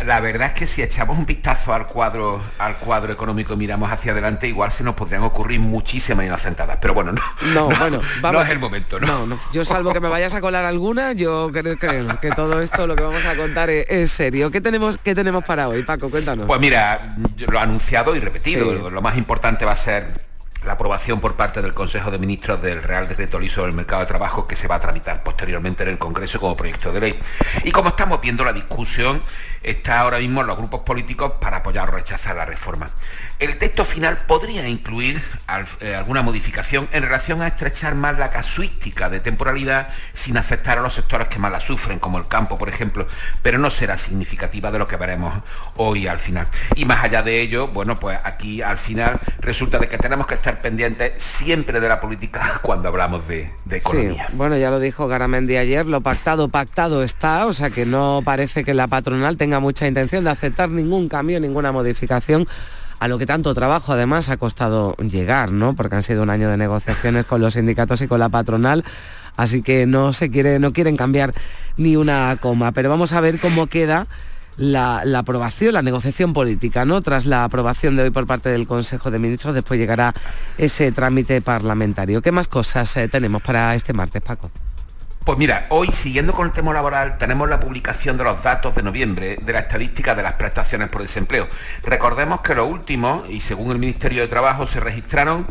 La, verdad es que si echamos un vistazo al cuadro, al cuadro económico y miramos hacia adelante, igual se nos podrían ocurrir muchísimas inocentadas, pero bueno, no, no, bueno, vamos, no es el momento, ¿no? No, Yo salvo que me vayas a colar alguna, yo creo, que todo esto lo que vamos a contar es, serio. ¿Qué tenemos, ¿Qué tenemos para hoy, Paco? Cuéntanos. Pues mira, lo he anunciado y repetido, lo más importante va a ser la aprobación por parte del Consejo de Ministros del Real Decreto Ley sobre el mercado de trabajo que se va a tramitar posteriormente en el Congreso como proyecto de ley. Y como estamos viendo, la discusión está ahora mismo en los grupos políticos para apoyar o rechazar la reforma. El texto final podría incluir eh, alguna modificación en relación a estrechar más la casuística de temporalidad sin afectar a los sectores que más la sufren, como el campo, por ejemplo, pero no será significativa de lo que veremos hoy al final. Y más allá de ello, bueno, pues aquí al final resulta de que tenemos que estar pendientes siempre de la política <laughs> cuando hablamos de, economía. Sí, bueno, ya lo dijo Garamendi ayer, lo pactado, pactado está, o sea que no parece que la patronal tenga mucha intención de aceptar ningún cambio, ninguna modificación a lo que tanto trabajo además ha costado llegar, ¿no? Porque han sido un año de negociaciones con los sindicatos y con la patronal, así que no se quiere, no quieren cambiar ni una coma. Pero vamos a ver cómo queda la, aprobación, la negociación política, ¿no? Tras la aprobación de hoy por parte del Consejo de Ministros, después llegará ese trámite parlamentario. ¿Qué más cosas eh, tenemos para este martes, Paco? Pues mira, hoy siguiendo con el tema laboral tenemos la publicación de los datos de noviembre de la estadística de las prestaciones por desempleo. Recordemos que lo último, y según el Ministerio de Trabajo, se registraron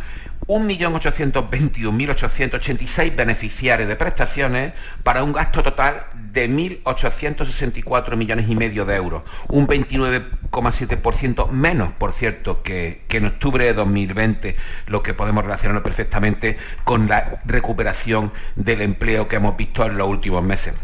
1.821.886 beneficiarios de prestaciones para un gasto total de 1.864 millones y medio de euros, un 29,7% menos, por cierto, que, en octubre de 2020, lo que podemos relacionarlo perfectamente con la recuperación del empleo que hemos visto en los últimos meses.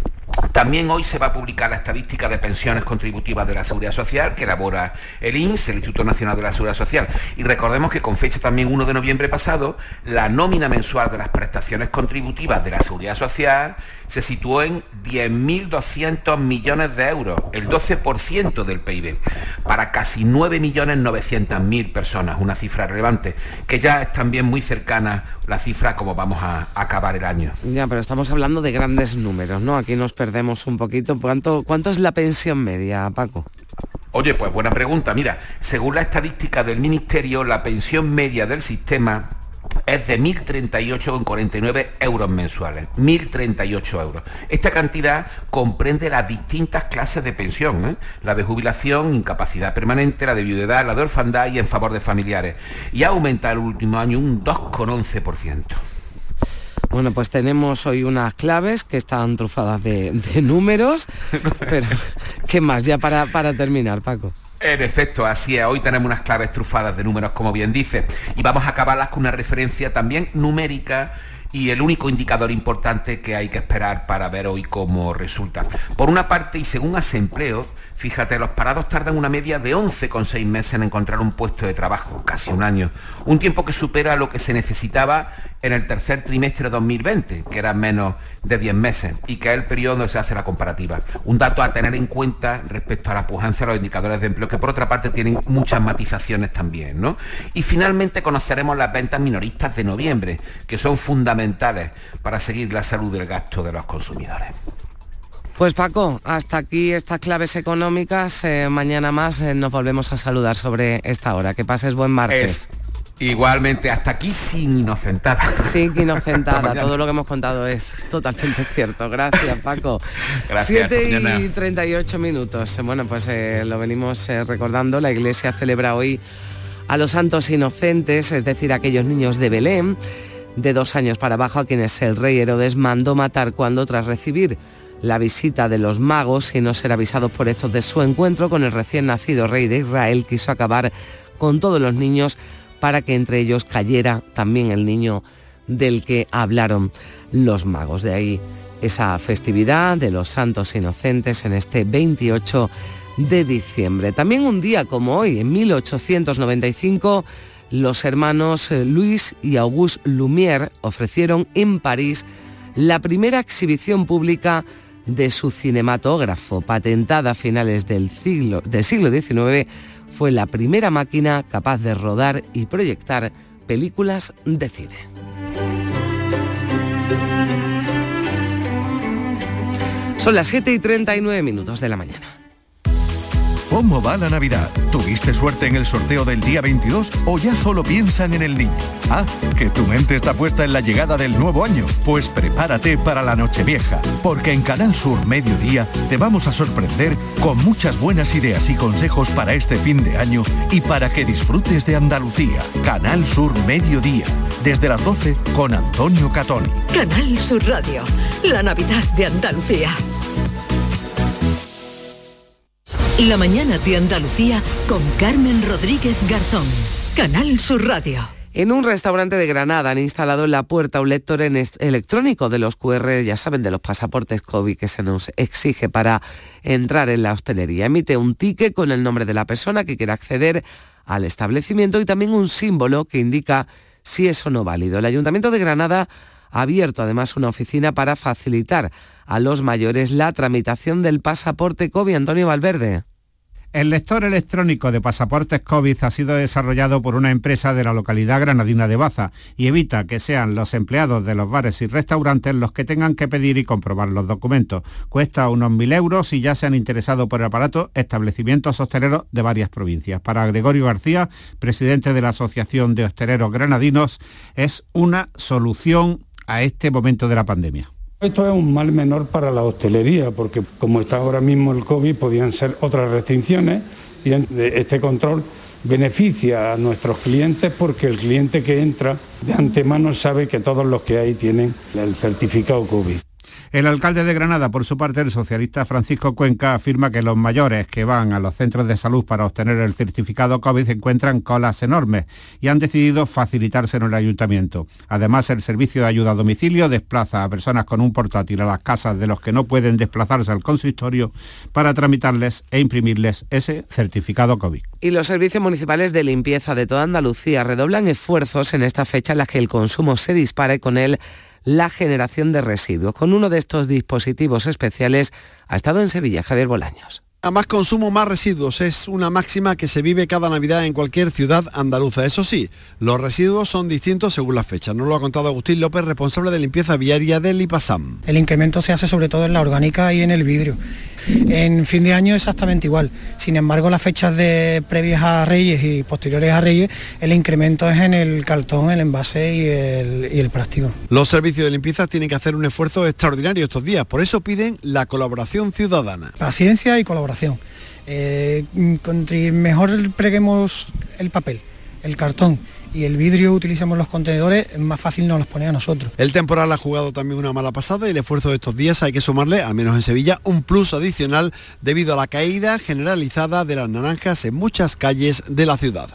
También hoy se va a publicar la estadística de pensiones contributivas de la Seguridad Social que elabora el INS, el Instituto Nacional de la Seguridad Social. Y recordemos que con fecha también 1 de noviembre pasado, la nómina mensual de las prestaciones contributivas de la Seguridad Social se situó en 10.200 millones de euros, el 12% del PIB, para casi 9.900.000 personas, una cifra relevante, que ya es también muy cercana la cifra como vamos a acabar el año. Ya, pero estamos hablando de grandes números, ¿no? Aquí nos perdemos un poquito. ¿Cuánto, cuánto es la pensión media, Paco? Oye, pues buena pregunta. Mira, según la estadística del Ministerio, la pensión media del sistema es de 1.038,49 euros mensuales. 1.038 euros. Esta cantidad comprende las distintas clases de pensión, ¿eh? la de jubilación, incapacidad permanente, la de viudedad, la de orfandad y en favor de familiares. Y ha aumentado el último año un 2,11%. Bueno, pues tenemos hoy unas claves que están trufadas de, números, <laughs> pero ¿qué más? Ya para, para terminar, Paco. En efecto, así es. Hoy tenemos unas claves trufadas de números, como bien dice, y vamos a acabarlas con una referencia también numérica y el único indicador importante que hay que esperar para ver hoy cómo resulta. Por una parte, y según Asempleo, Fíjate, los parados tardan una media de 11,6 meses en encontrar un puesto de trabajo, casi un año. Un tiempo que supera lo que se necesitaba en el tercer trimestre de 2020, que era menos de 10 meses, y que es el periodo donde se hace la comparativa. Un dato a tener en cuenta respecto a la pujanza de los indicadores de empleo, que por otra parte tienen muchas matizaciones también. ¿no? Y finalmente conoceremos las ventas minoristas de noviembre, que son fundamentales para seguir la salud del gasto de los consumidores. Pues Paco, hasta aquí estas claves económicas. Eh, mañana más eh, nos volvemos a saludar sobre esta hora. Que pases buen martes. Igualmente, hasta aquí sin inocentada. Sin <laughs> inocentada, todo lo que hemos contado es totalmente cierto. Gracias, Paco. <laughs> Gracias. 7 y 38 minutos. Bueno, pues eh, lo venimos recordando. La Iglesia celebra hoy a los santos inocentes, es decir, aquellos niños de Belén, de dos años para abajo, a quienes el rey Herodes mandó matar cuando, tras recibir la visita de los magos y no ser avisados por estos de su encuentro con el recién nacido rey de Israel, quiso acabar con todos los niños para que entre ellos cayera también el niño del que hablaron los magos. De ahí esa festividad de los santos inocentes en este 28 de diciembre. También un día como hoy, en 1895, los hermanos eh, Luis y Auguste Lumière ofrecieron en París la primera exhibición pública de su cinematógrafo, patentada a finales del siglo, del siglo XIX, fue la primera máquina capaz de rodar y proyectar películas de cine. Son las 7 y 39 minutos de la mañana. ¿Cómo va la Navidad? ¿Tuviste suerte en el sorteo del día 22 o ya solo piensan en el niño? Ah, que tu mente está puesta en la llegada del nuevo año. Pues prepárate para la Nochevieja, porque en Canal Sur Mediodía te vamos a sorprender con muchas buenas ideas y consejos para este fin de año y para que disfrutes de Andalucía. Canal Sur Mediodía, desde las 12 con Antonio Catón. Canal Sur Radio, la Navidad de Andalucía. La mañana de Andalucía con Carmen Rodríguez Garzón. Canal Sur Radio. En un restaurante de Granada han instalado en la puerta un lector electrónico de los QR, ya saben, de los pasaportes COVID que se nos exige para entrar en la hostelería. Emite un ticket con el nombre de la persona que quiere acceder al establecimiento y también un símbolo que indica si es o no válido. El Ayuntamiento de Granada ha abierto además una oficina para facilitar a los mayores la tramitación del pasaporte COVID. Antonio Valverde. El lector electrónico de pasaportes COVID ha sido desarrollado por una empresa de la localidad granadina de Baza y evita que sean los empleados de los bares y restaurantes los que tengan que pedir y comprobar los documentos. Cuesta unos mil euros y ya se han interesado por el aparato establecimientos hosteleros de varias provincias. Para Gregorio García, presidente de la Asociación de Hosteleros Granadinos, es una solución a este momento de la pandemia. Esto es un mal menor para la hostelería, porque como está ahora mismo el COVID, podían ser otras restricciones y este control beneficia a nuestros clientes porque el cliente que entra de antemano sabe que todos los que hay tienen el certificado COVID. El alcalde de Granada, por su parte, el socialista Francisco Cuenca, afirma que los mayores que van a los centros de salud para obtener el certificado COVID encuentran colas enormes y han decidido facilitárselo en el ayuntamiento. Además, el servicio de ayuda a domicilio desplaza a personas con un portátil a las casas de los que no pueden desplazarse al consistorio para tramitarles e imprimirles ese certificado COVID. Y los servicios municipales de limpieza de toda Andalucía redoblan esfuerzos en esta fecha en la que el consumo se dispare con el la generación de residuos. Con uno de estos dispositivos especiales ha estado en Sevilla Javier Bolaños. A más consumo, más residuos. Es una máxima que se vive cada Navidad en cualquier ciudad andaluza. Eso sí, los residuos son distintos según la fecha. Nos lo ha contado Agustín López, responsable de limpieza viaria del IPASAM. El incremento se hace sobre todo en la orgánica y en el vidrio. En fin de año exactamente igual. Sin embargo, las fechas de previas a Reyes y posteriores a Reyes, el incremento es en el cartón, el envase y el, y el plástico. Los servicios de limpieza tienen que hacer un esfuerzo extraordinario estos días. Por eso piden la colaboración ciudadana. Paciencia y colaboración. Eh, mejor preguemos el papel, el cartón y el vidrio utilizamos los contenedores, más fácil nos los pone a nosotros. El temporal ha jugado también una mala pasada y el esfuerzo de estos días hay que sumarle, al menos en Sevilla, un plus adicional debido a la caída generalizada de las naranjas en muchas calles de la ciudad.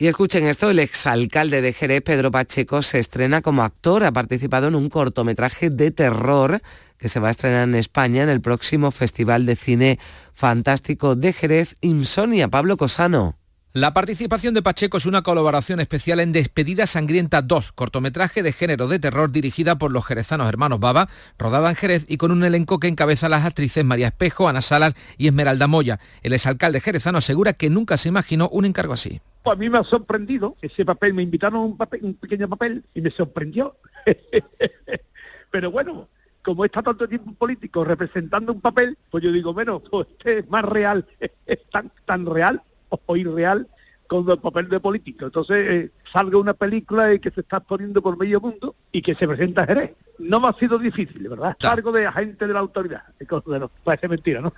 Y escuchen esto, el exalcalde de Jerez, Pedro Pacheco, se estrena como actor, ha participado en un cortometraje de terror que se va a estrenar en España en el próximo Festival de Cine Fantástico de Jerez, Insomnia. Pablo Cosano. La participación de Pacheco es una colaboración especial en Despedida Sangrienta 2, cortometraje de género de terror dirigida por los jerezanos hermanos Baba, rodada en Jerez y con un elenco que encabeza las actrices María Espejo, Ana Salas y Esmeralda Moya. El exalcalde jerezano asegura que nunca se imaginó un encargo así. A mí me ha sorprendido ese papel, me invitaron a un pequeño papel y me sorprendió. <laughs> Pero bueno, como está tanto tiempo político representando un papel, pues yo digo, bueno, pues este es más real, <laughs> es tan, tan real o irreal con el papel de político. Entonces eh, salga una película que se está poniendo por medio mundo y que se presenta a Jerez. No me ha sido difícil, ¿verdad? Salgo de agente de la autoridad. Bueno, parece mentira, ¿no?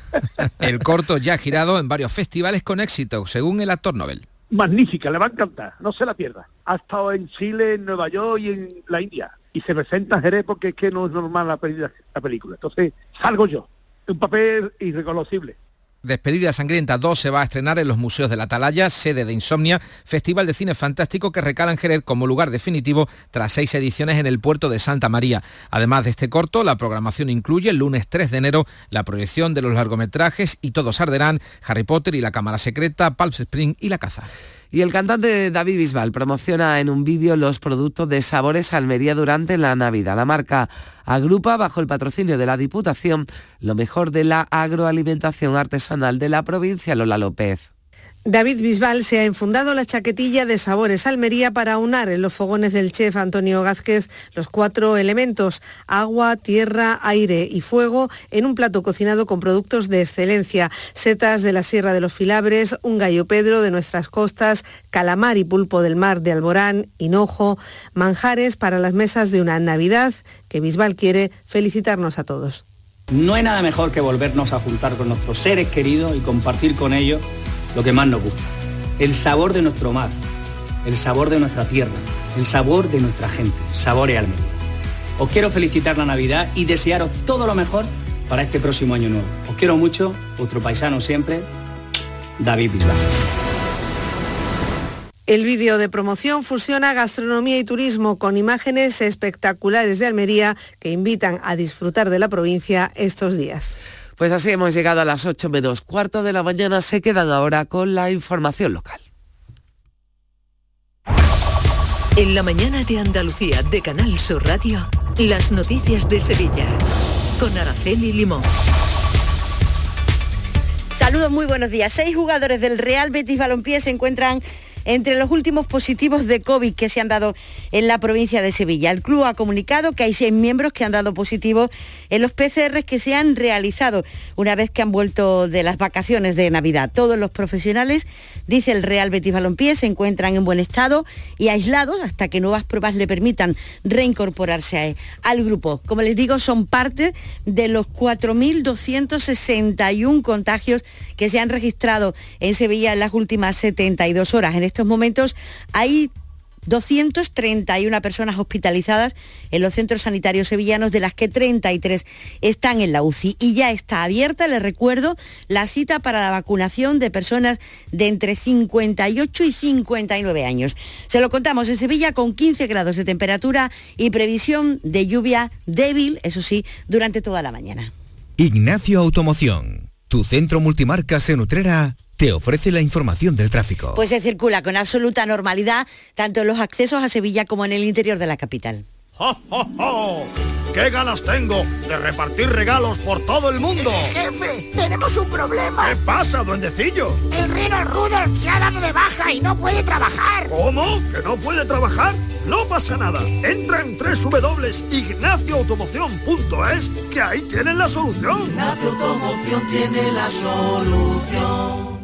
<laughs> el corto ya ha girado en varios festivales con éxito, según el actor Nobel. Magnífica, le va a encantar, no se la pierda. Ha estado en Chile, en Nueva York y en la India. Y se presenta a Jerez porque es que no es normal la, la película. Entonces, salgo yo. Un papel irreconocible. Despedida Sangrienta 2 se va a estrenar en los Museos de la Atalaya, sede de Insomnia, festival de cine fantástico que recala en Jerez como lugar definitivo tras seis ediciones en el puerto de Santa María. Además de este corto, la programación incluye el lunes 3 de enero la proyección de los largometrajes Y todos arderán, Harry Potter y la Cámara Secreta, Palm Spring y La Caza. Y el cantante David Bisbal promociona en un vídeo los productos de Sabores Almería durante la Navidad. La marca agrupa bajo el patrocinio de la Diputación lo mejor de la agroalimentación artesanal de la provincia Lola López. David Bisbal se ha enfundado la chaquetilla de Sabores Almería para unar en los fogones del chef Antonio Gázquez los cuatro elementos, agua, tierra, aire y fuego, en un plato cocinado con productos de excelencia, setas de la Sierra de los Filabres, un gallo pedro de nuestras costas, calamar y pulpo del mar de Alborán, hinojo, manjares para las mesas de una Navidad que Bisbal quiere felicitarnos a todos. No hay nada mejor que volvernos a juntar con nuestros seres queridos y compartir con ellos lo que más nos gusta. El sabor de nuestro mar, el sabor de nuestra tierra, el sabor de nuestra gente, sabores Almería. Os quiero felicitar la Navidad y desearos todo lo mejor para este próximo año nuevo. Os quiero mucho, vuestro paisano siempre, David Bisbal. El vídeo de promoción fusiona gastronomía y turismo con imágenes espectaculares de Almería que invitan a disfrutar de la provincia estos días. Pues así hemos llegado a las 8 menos cuarto de la mañana. Se quedan ahora con la información local. En la mañana de Andalucía de Canal Sur Radio, las noticias de Sevilla con Araceli Limón. Saludos, muy buenos días. Seis jugadores del Real Betis Balompié se encuentran entre los últimos positivos de COVID que se han dado en la provincia de Sevilla. El club ha comunicado que hay seis miembros que han dado positivo en los PCR que se han realizado una vez que han vuelto de las vacaciones de Navidad. Todos los profesionales, dice el Real Betis Balompié, se encuentran en buen estado y aislados hasta que nuevas pruebas le permitan reincorporarse al grupo. Como les digo, son parte de los 4.261 contagios que se han registrado en Sevilla en las últimas 72 horas. Estos momentos hay 231 personas hospitalizadas en los centros sanitarios sevillanos, de las que 33 están en la UCI. Y ya está abierta, les recuerdo, la cita para la vacunación de personas de entre 58 y 59 años. Se lo contamos en Sevilla con 15 grados de temperatura y previsión de lluvia débil, eso sí, durante toda la mañana. Ignacio Automoción, tu centro multimarcas en Utrera te ofrece la información del tráfico. Pues se circula con absoluta normalidad tanto en los accesos a Sevilla como en el interior de la capital. ¡Oh, oh, oh! qué ganas tengo de repartir regalos por todo el mundo! ¡Jefe! ¡Tenemos un problema! ¿Qué pasa, duendecillo? El reno Rudolf se ha dado de baja y no puede trabajar. ¿Cómo? ¿Que no puede trabajar? No pasa nada. Entra en www.ignacioautomoción.es que ahí tienen la solución. Ignacio Automoción tiene la solución.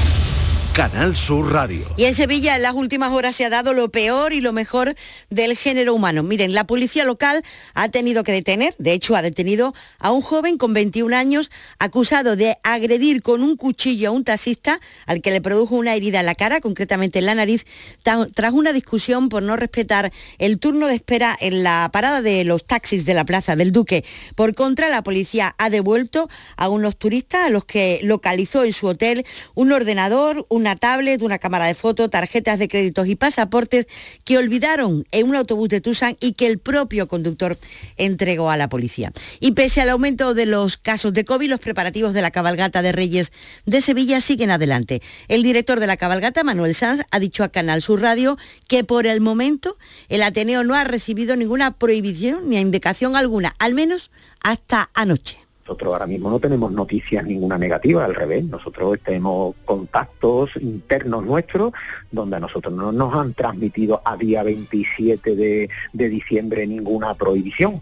Canal Sur Radio. Y en Sevilla en las últimas horas se ha dado lo peor y lo mejor del género humano. Miren, la policía local ha tenido que detener, de hecho ha detenido a un joven con 21 años acusado de agredir con un cuchillo a un taxista al que le produjo una herida en la cara, concretamente en la nariz, tras una discusión por no respetar el turno de espera en la parada de los taxis de la Plaza del Duque. Por contra, la policía ha devuelto a unos turistas a los que localizó en su hotel un ordenador, un una tablet, una cámara de foto, tarjetas de créditos y pasaportes que olvidaron en un autobús de Tucson y que el propio conductor entregó a la policía. Y pese al aumento de los casos de COVID, los preparativos de la cabalgata de Reyes de Sevilla siguen adelante. El director de la cabalgata, Manuel Sanz, ha dicho a Canal Sur Radio que por el momento el Ateneo no ha recibido ninguna prohibición ni indicación alguna, al menos hasta anoche. Nosotros ahora mismo no tenemos noticias ninguna negativa, al revés, nosotros tenemos contactos internos nuestros donde a nosotros no nos han transmitido a día 27 de, de diciembre ninguna prohibición.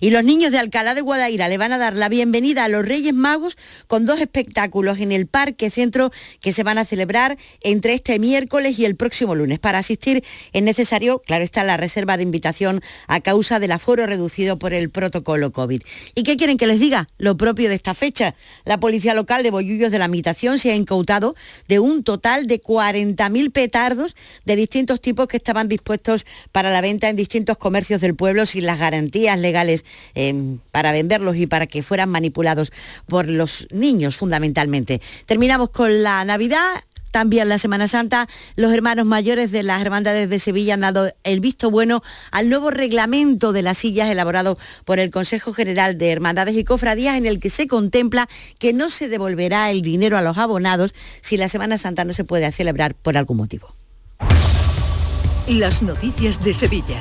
Y los niños de Alcalá de Guadaira le van a dar la bienvenida a los Reyes Magos con dos espectáculos en el Parque Centro que se van a celebrar entre este miércoles y el próximo lunes. Para asistir es necesario, claro está, la reserva de invitación a causa del aforo reducido por el protocolo COVID. ¿Y qué quieren que les diga? Lo propio de esta fecha. La policía local de Bollullos de la Mitación se ha incautado de un total de 40.000 petardos de distintos tipos que estaban dispuestos para la venta en distintos comercios del pueblo sin las garantías legales Em, para venderlos y para que fueran manipulados por los niños fundamentalmente. Terminamos con la Navidad también la Semana Santa, los hermanos mayores de las hermandades de Sevilla han dado el visto bueno al nuevo reglamento de las sillas elaborado por el Consejo General de Hermandades y Cofradías en el que se contempla que no se devolverá el dinero a los abonados si la Semana Santa no se puede celebrar por algún motivo. Las noticias de Sevilla.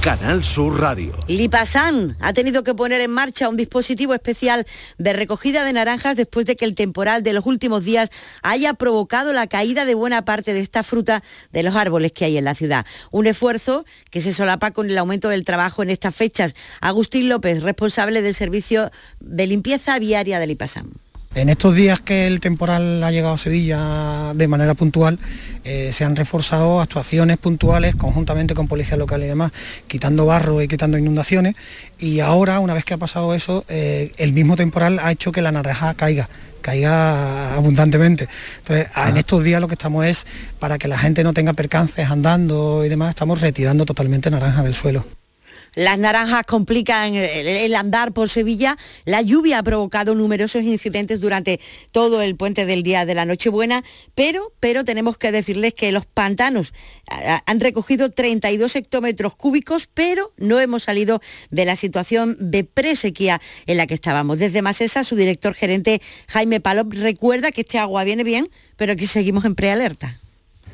Canal Sur Radio. Lipasan ha tenido que poner en marcha un dispositivo especial de recogida de naranjas después de que el temporal de los últimos días haya provocado la caída de buena parte de esta fruta de los árboles que hay en la ciudad. Un esfuerzo que se solapa con el aumento del trabajo en estas fechas. Agustín López, responsable del servicio de limpieza viaria de Lipasan. En estos días que el temporal ha llegado a Sevilla de manera puntual, eh, se han reforzado actuaciones puntuales conjuntamente con policía local y demás, quitando barro y quitando inundaciones. Y ahora, una vez que ha pasado eso, eh, el mismo temporal ha hecho que la naranja caiga caiga abundantemente. Entonces, en estos días lo que estamos es, para que la gente no tenga percances andando y demás, estamos retirando totalmente naranja del suelo. Las naranjas complican el andar por Sevilla. La lluvia ha provocado numerosos incidentes durante todo el puente del día de la Nochebuena, pero, pero tenemos que decirles que los pantanos han recogido 32 hectómetros cúbicos, pero no hemos salido de la situación de presequía en la que estábamos. Desde Masesa, su director gerente Jaime Palop recuerda que este agua viene bien, pero que seguimos en prealerta.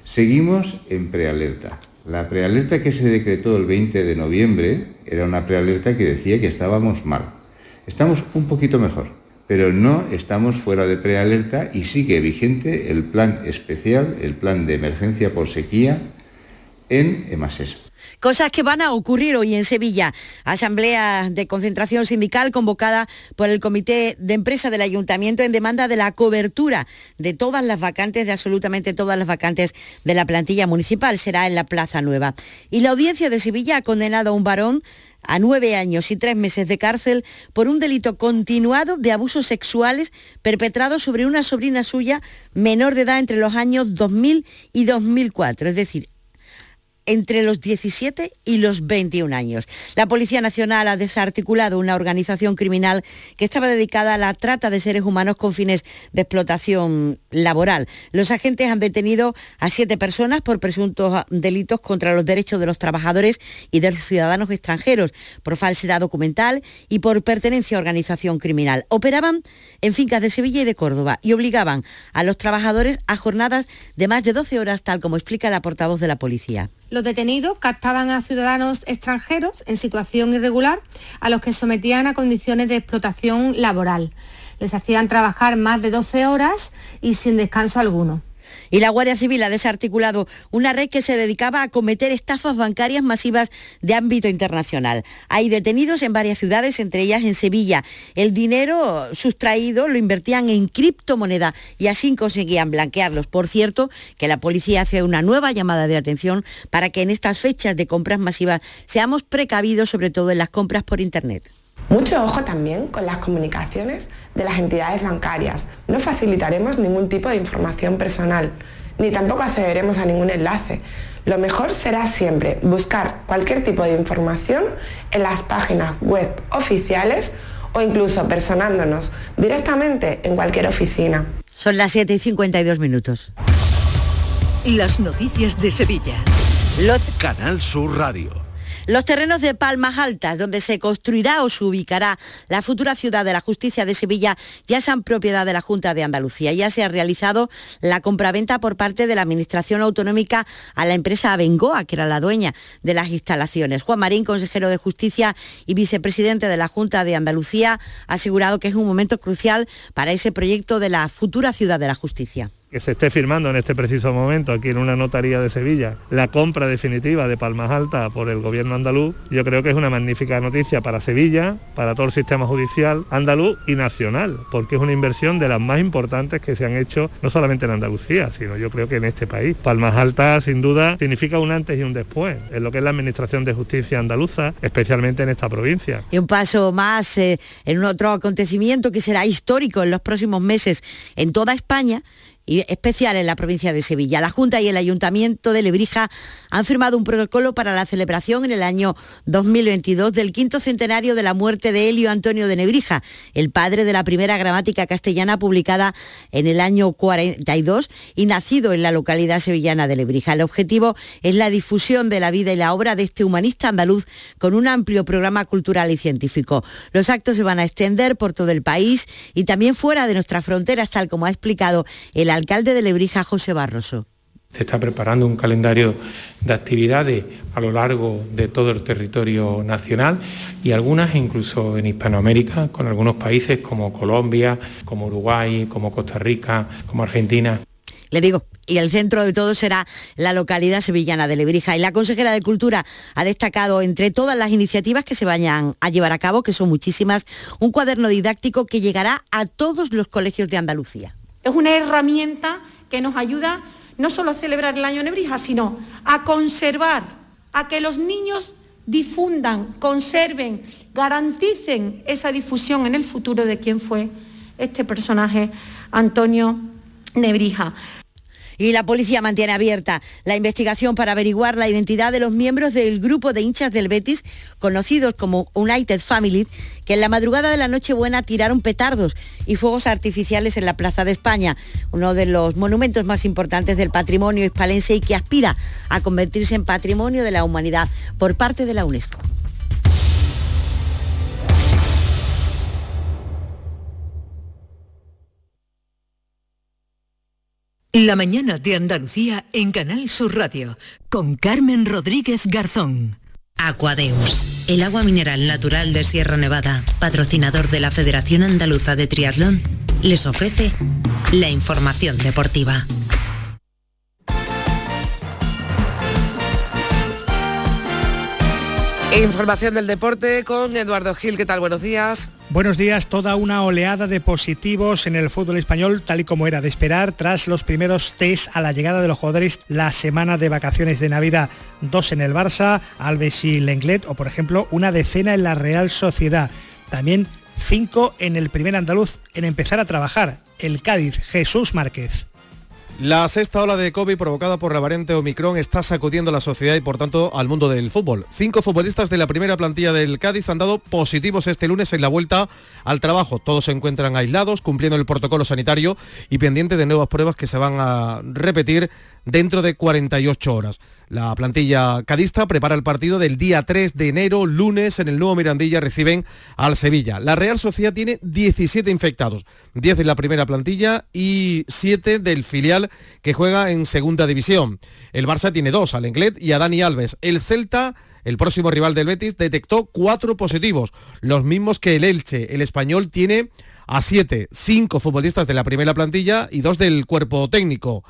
Seguimos en prealerta. La prealerta que se decretó el 20 de noviembre era una prealerta que decía que estábamos mal. Estamos un poquito mejor, pero no estamos fuera de prealerta y sigue vigente el plan especial, el plan de emergencia por sequía en Emasesa. Cosas que van a ocurrir hoy en Sevilla. Asamblea de concentración sindical convocada por el Comité de Empresa del Ayuntamiento en demanda de la cobertura de todas las vacantes, de absolutamente todas las vacantes de la plantilla municipal. Será en la Plaza Nueva. Y la audiencia de Sevilla ha condenado a un varón a nueve años y tres meses de cárcel por un delito continuado de abusos sexuales perpetrados sobre una sobrina suya menor de edad entre los años 2000 y 2004. Es decir, entre los 17 y los 21 años. La Policía Nacional ha desarticulado una organización criminal que estaba dedicada a la trata de seres humanos con fines de explotación laboral. Los agentes han detenido a siete personas por presuntos delitos contra los derechos de los trabajadores y de los ciudadanos extranjeros, por falsedad documental y por pertenencia a organización criminal. Operaban en fincas de Sevilla y de Córdoba y obligaban a los trabajadores a jornadas de más de 12 horas, tal como explica la portavoz de la policía. Los detenidos captaban a ciudadanos extranjeros en situación irregular a los que sometían a condiciones de explotación laboral. Les hacían trabajar más de 12 horas y sin descanso alguno. Y la Guardia Civil ha desarticulado una red que se dedicaba a cometer estafas bancarias masivas de ámbito internacional. Hay detenidos en varias ciudades, entre ellas en Sevilla. El dinero sustraído lo invertían en criptomoneda y así conseguían blanquearlos. Por cierto, que la policía hace una nueva llamada de atención para que en estas fechas de compras masivas seamos precavidos, sobre todo en las compras por Internet. Mucho ojo también con las comunicaciones de las entidades bancarias. No facilitaremos ningún tipo de información personal, ni tampoco accederemos a ningún enlace. Lo mejor será siempre buscar cualquier tipo de información en las páginas web oficiales o incluso personándonos directamente en cualquier oficina. Son las 7 y 52 minutos. Las noticias de Sevilla. Canal Sur Radio. Los terrenos de Palmas Altas, donde se construirá o se ubicará la futura ciudad de la justicia de Sevilla, ya son propiedad de la Junta de Andalucía. Ya se ha realizado la compraventa por parte de la Administración Autonómica a la empresa Abengoa, que era la dueña de las instalaciones. Juan Marín, consejero de Justicia y vicepresidente de la Junta de Andalucía, ha asegurado que es un momento crucial para ese proyecto de la futura ciudad de la justicia que se esté firmando en este preciso momento aquí en una notaría de Sevilla la compra definitiva de Palmas Alta por el gobierno andaluz, yo creo que es una magnífica noticia para Sevilla, para todo el sistema judicial andaluz y nacional, porque es una inversión de las más importantes que se han hecho no solamente en Andalucía, sino yo creo que en este país. Palmas Alta sin duda significa un antes y un después en lo que es la Administración de Justicia andaluza, especialmente en esta provincia. Y un paso más eh, en otro acontecimiento que será histórico en los próximos meses en toda España especial en la provincia de Sevilla. La Junta y el Ayuntamiento de Lebrija han firmado un protocolo para la celebración en el año 2022 del quinto centenario de la muerte de Helio Antonio de Nebrija, el padre de la primera gramática castellana publicada en el año 42 y nacido en la localidad sevillana de Lebrija. El objetivo es la difusión de la vida y la obra de este humanista andaluz con un amplio programa cultural y científico. Los actos se van a extender por todo el país y también fuera de nuestras fronteras, tal como ha explicado el alcalde de Lebrija, José Barroso. Se está preparando un calendario de actividades a lo largo de todo el territorio nacional y algunas incluso en Hispanoamérica, con algunos países como Colombia, como Uruguay, como Costa Rica, como Argentina. Le digo, y el centro de todo será la localidad sevillana de Lebrija. Y la consejera de Cultura ha destacado entre todas las iniciativas que se vayan a llevar a cabo, que son muchísimas, un cuaderno didáctico que llegará a todos los colegios de Andalucía. Es una herramienta que nos ayuda no solo a celebrar el año Nebrija, sino a conservar, a que los niños difundan, conserven, garanticen esa difusión en el futuro de quién fue este personaje, Antonio Nebrija y la policía mantiene abierta la investigación para averiguar la identidad de los miembros del grupo de hinchas del Betis, conocidos como United Family, que en la madrugada de la Nochebuena tiraron petardos y fuegos artificiales en la Plaza de España, uno de los monumentos más importantes del patrimonio hispalense y que aspira a convertirse en patrimonio de la humanidad por parte de la UNESCO. La mañana de Andalucía en Canal Sur Radio con Carmen Rodríguez Garzón. Aquadeus, el agua mineral natural de Sierra Nevada, patrocinador de la Federación Andaluza de Triatlón, les ofrece la información deportiva. Información del deporte con Eduardo Gil. ¿Qué tal? Buenos días. Buenos días. Toda una oleada de positivos en el fútbol español, tal y como era de esperar, tras los primeros test a la llegada de los jugadores la semana de vacaciones de Navidad. Dos en el Barça, Alves y Lenglet, o por ejemplo, una decena en la Real Sociedad. También cinco en el primer andaluz en empezar a trabajar, el Cádiz, Jesús Márquez. La sexta ola de COVID provocada por la variante Omicron está sacudiendo a la sociedad y por tanto al mundo del fútbol. Cinco futbolistas de la primera plantilla del Cádiz han dado positivos este lunes en la vuelta al trabajo. Todos se encuentran aislados, cumpliendo el protocolo sanitario y pendientes de nuevas pruebas que se van a repetir dentro de 48 horas. La plantilla cadista prepara el partido del día 3 de enero, lunes, en el nuevo Mirandilla reciben al Sevilla. La Real Sociedad tiene 17 infectados, 10 de la primera plantilla y 7 del filial que juega en segunda división. El Barça tiene dos, al Englet y a Dani Alves. El Celta el próximo rival del Betis detectó cuatro positivos, los mismos que el Elche. El español tiene a siete, cinco futbolistas de la primera plantilla y dos del cuerpo técnico.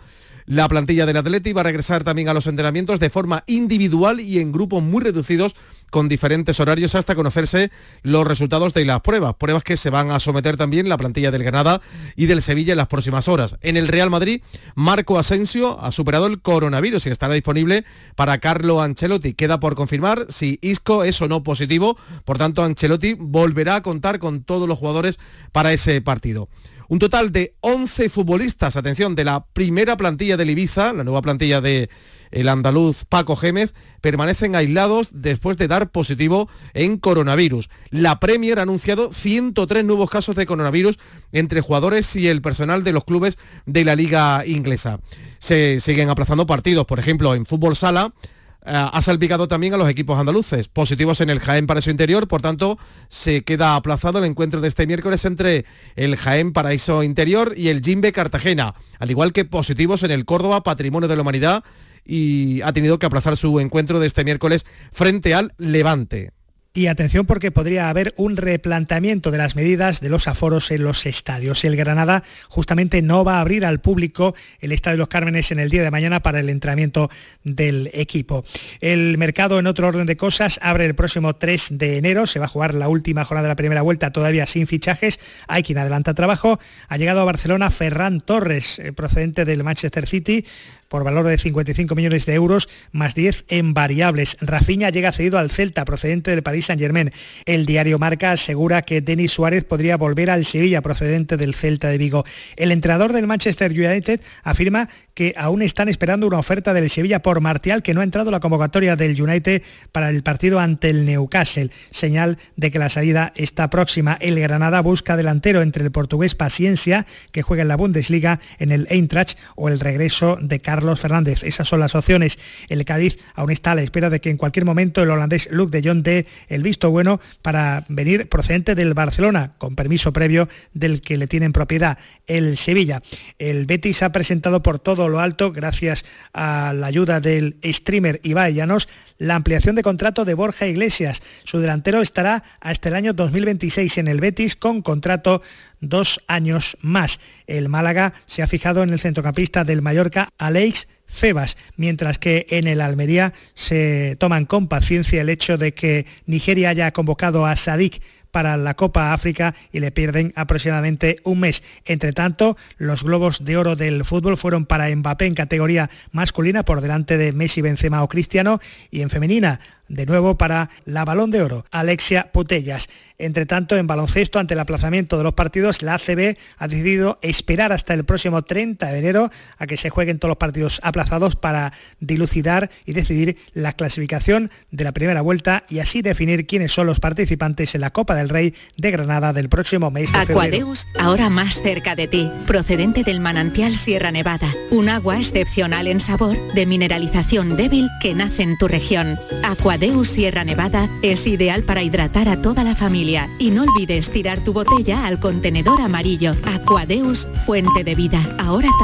La plantilla del Atleti va a regresar también a los entrenamientos de forma individual y en grupos muy reducidos con diferentes horarios hasta conocerse los resultados de las pruebas, pruebas que se van a someter también la plantilla del Granada y del Sevilla en las próximas horas. En el Real Madrid, Marco Asensio ha superado el coronavirus y estará disponible para Carlo Ancelotti. Queda por confirmar si Isco es o no positivo, por tanto Ancelotti volverá a contar con todos los jugadores para ese partido. Un total de 11 futbolistas, atención, de la primera plantilla del Ibiza, la nueva plantilla de el andaluz Paco Gémez, permanecen aislados después de dar positivo en coronavirus. La Premier ha anunciado 103 nuevos casos de coronavirus entre jugadores y el personal de los clubes de la liga inglesa. Se siguen aplazando partidos, por ejemplo, en fútbol sala ha salpicado también a los equipos andaluces, positivos en el Jaén Paraíso Interior, por tanto se queda aplazado el encuentro de este miércoles entre el Jaén Paraíso Interior y el Jimbe Cartagena, al igual que positivos en el Córdoba Patrimonio de la Humanidad y ha tenido que aplazar su encuentro de este miércoles frente al Levante. Y atención porque podría haber un replanteamiento de las medidas de los aforos en los estadios. El Granada justamente no va a abrir al público el Estadio de los Cármenes en el día de mañana para el entrenamiento del equipo. El mercado en otro orden de cosas abre el próximo 3 de enero. Se va a jugar la última jornada de la primera vuelta todavía sin fichajes. Hay quien adelanta trabajo. Ha llegado a Barcelona Ferran Torres, eh, procedente del Manchester City por valor de 55 millones de euros, más 10 en variables. Rafinha llega cedido al Celta, procedente del Paris Saint-Germain. El diario Marca asegura que Denis Suárez podría volver al Sevilla, procedente del Celta de Vigo. El entrenador del Manchester United afirma que aún están esperando una oferta del Sevilla por Martial, que no ha entrado la convocatoria del United para el partido ante el Newcastle. Señal de que la salida está próxima. El Granada busca delantero entre el portugués Paciencia, que juega en la Bundesliga, en el Eintracht, o el regreso de Carlos Fernández. Esas son las opciones. El Cádiz aún está a la espera de que en cualquier momento el holandés Luke de Jong dé el visto bueno para venir procedente del Barcelona, con permiso previo del que le tienen propiedad el Sevilla. El Betis ha presentado por todo lo alto, gracias a la ayuda del streamer Ibai Llanos, la ampliación de contrato de Borja Iglesias. Su delantero estará hasta el año 2026 en el Betis con contrato dos años más. El Málaga se ha fijado en el centrocampista del Mallorca, Alex Febas, mientras que en el Almería se toman con paciencia el hecho de que Nigeria haya convocado a Sadik para la Copa África y le pierden aproximadamente un mes. Entre tanto, los globos de oro del fútbol fueron para Mbappé en categoría masculina por delante de Messi, Benzema o Cristiano y en femenina de nuevo para la balón de oro, Alexia Putellas. Entre tanto, en baloncesto, ante el aplazamiento de los partidos, la ACB ha decidido esperar hasta el próximo 30 de enero a que se jueguen todos los partidos aplazados para dilucidar y decidir la clasificación de la primera vuelta y así definir quiénes son los participantes en la Copa del Rey de Granada del próximo mes de febrero. Aquadeus, ahora más cerca de ti, procedente del manantial Sierra Nevada, un agua excepcional en sabor, de mineralización débil que nace en tu región. Sierra Nevada es ideal para hidratar a toda la familia y no olvides tirar tu botella al contenedor amarillo. Aquadeus, fuente de vida. Ahora también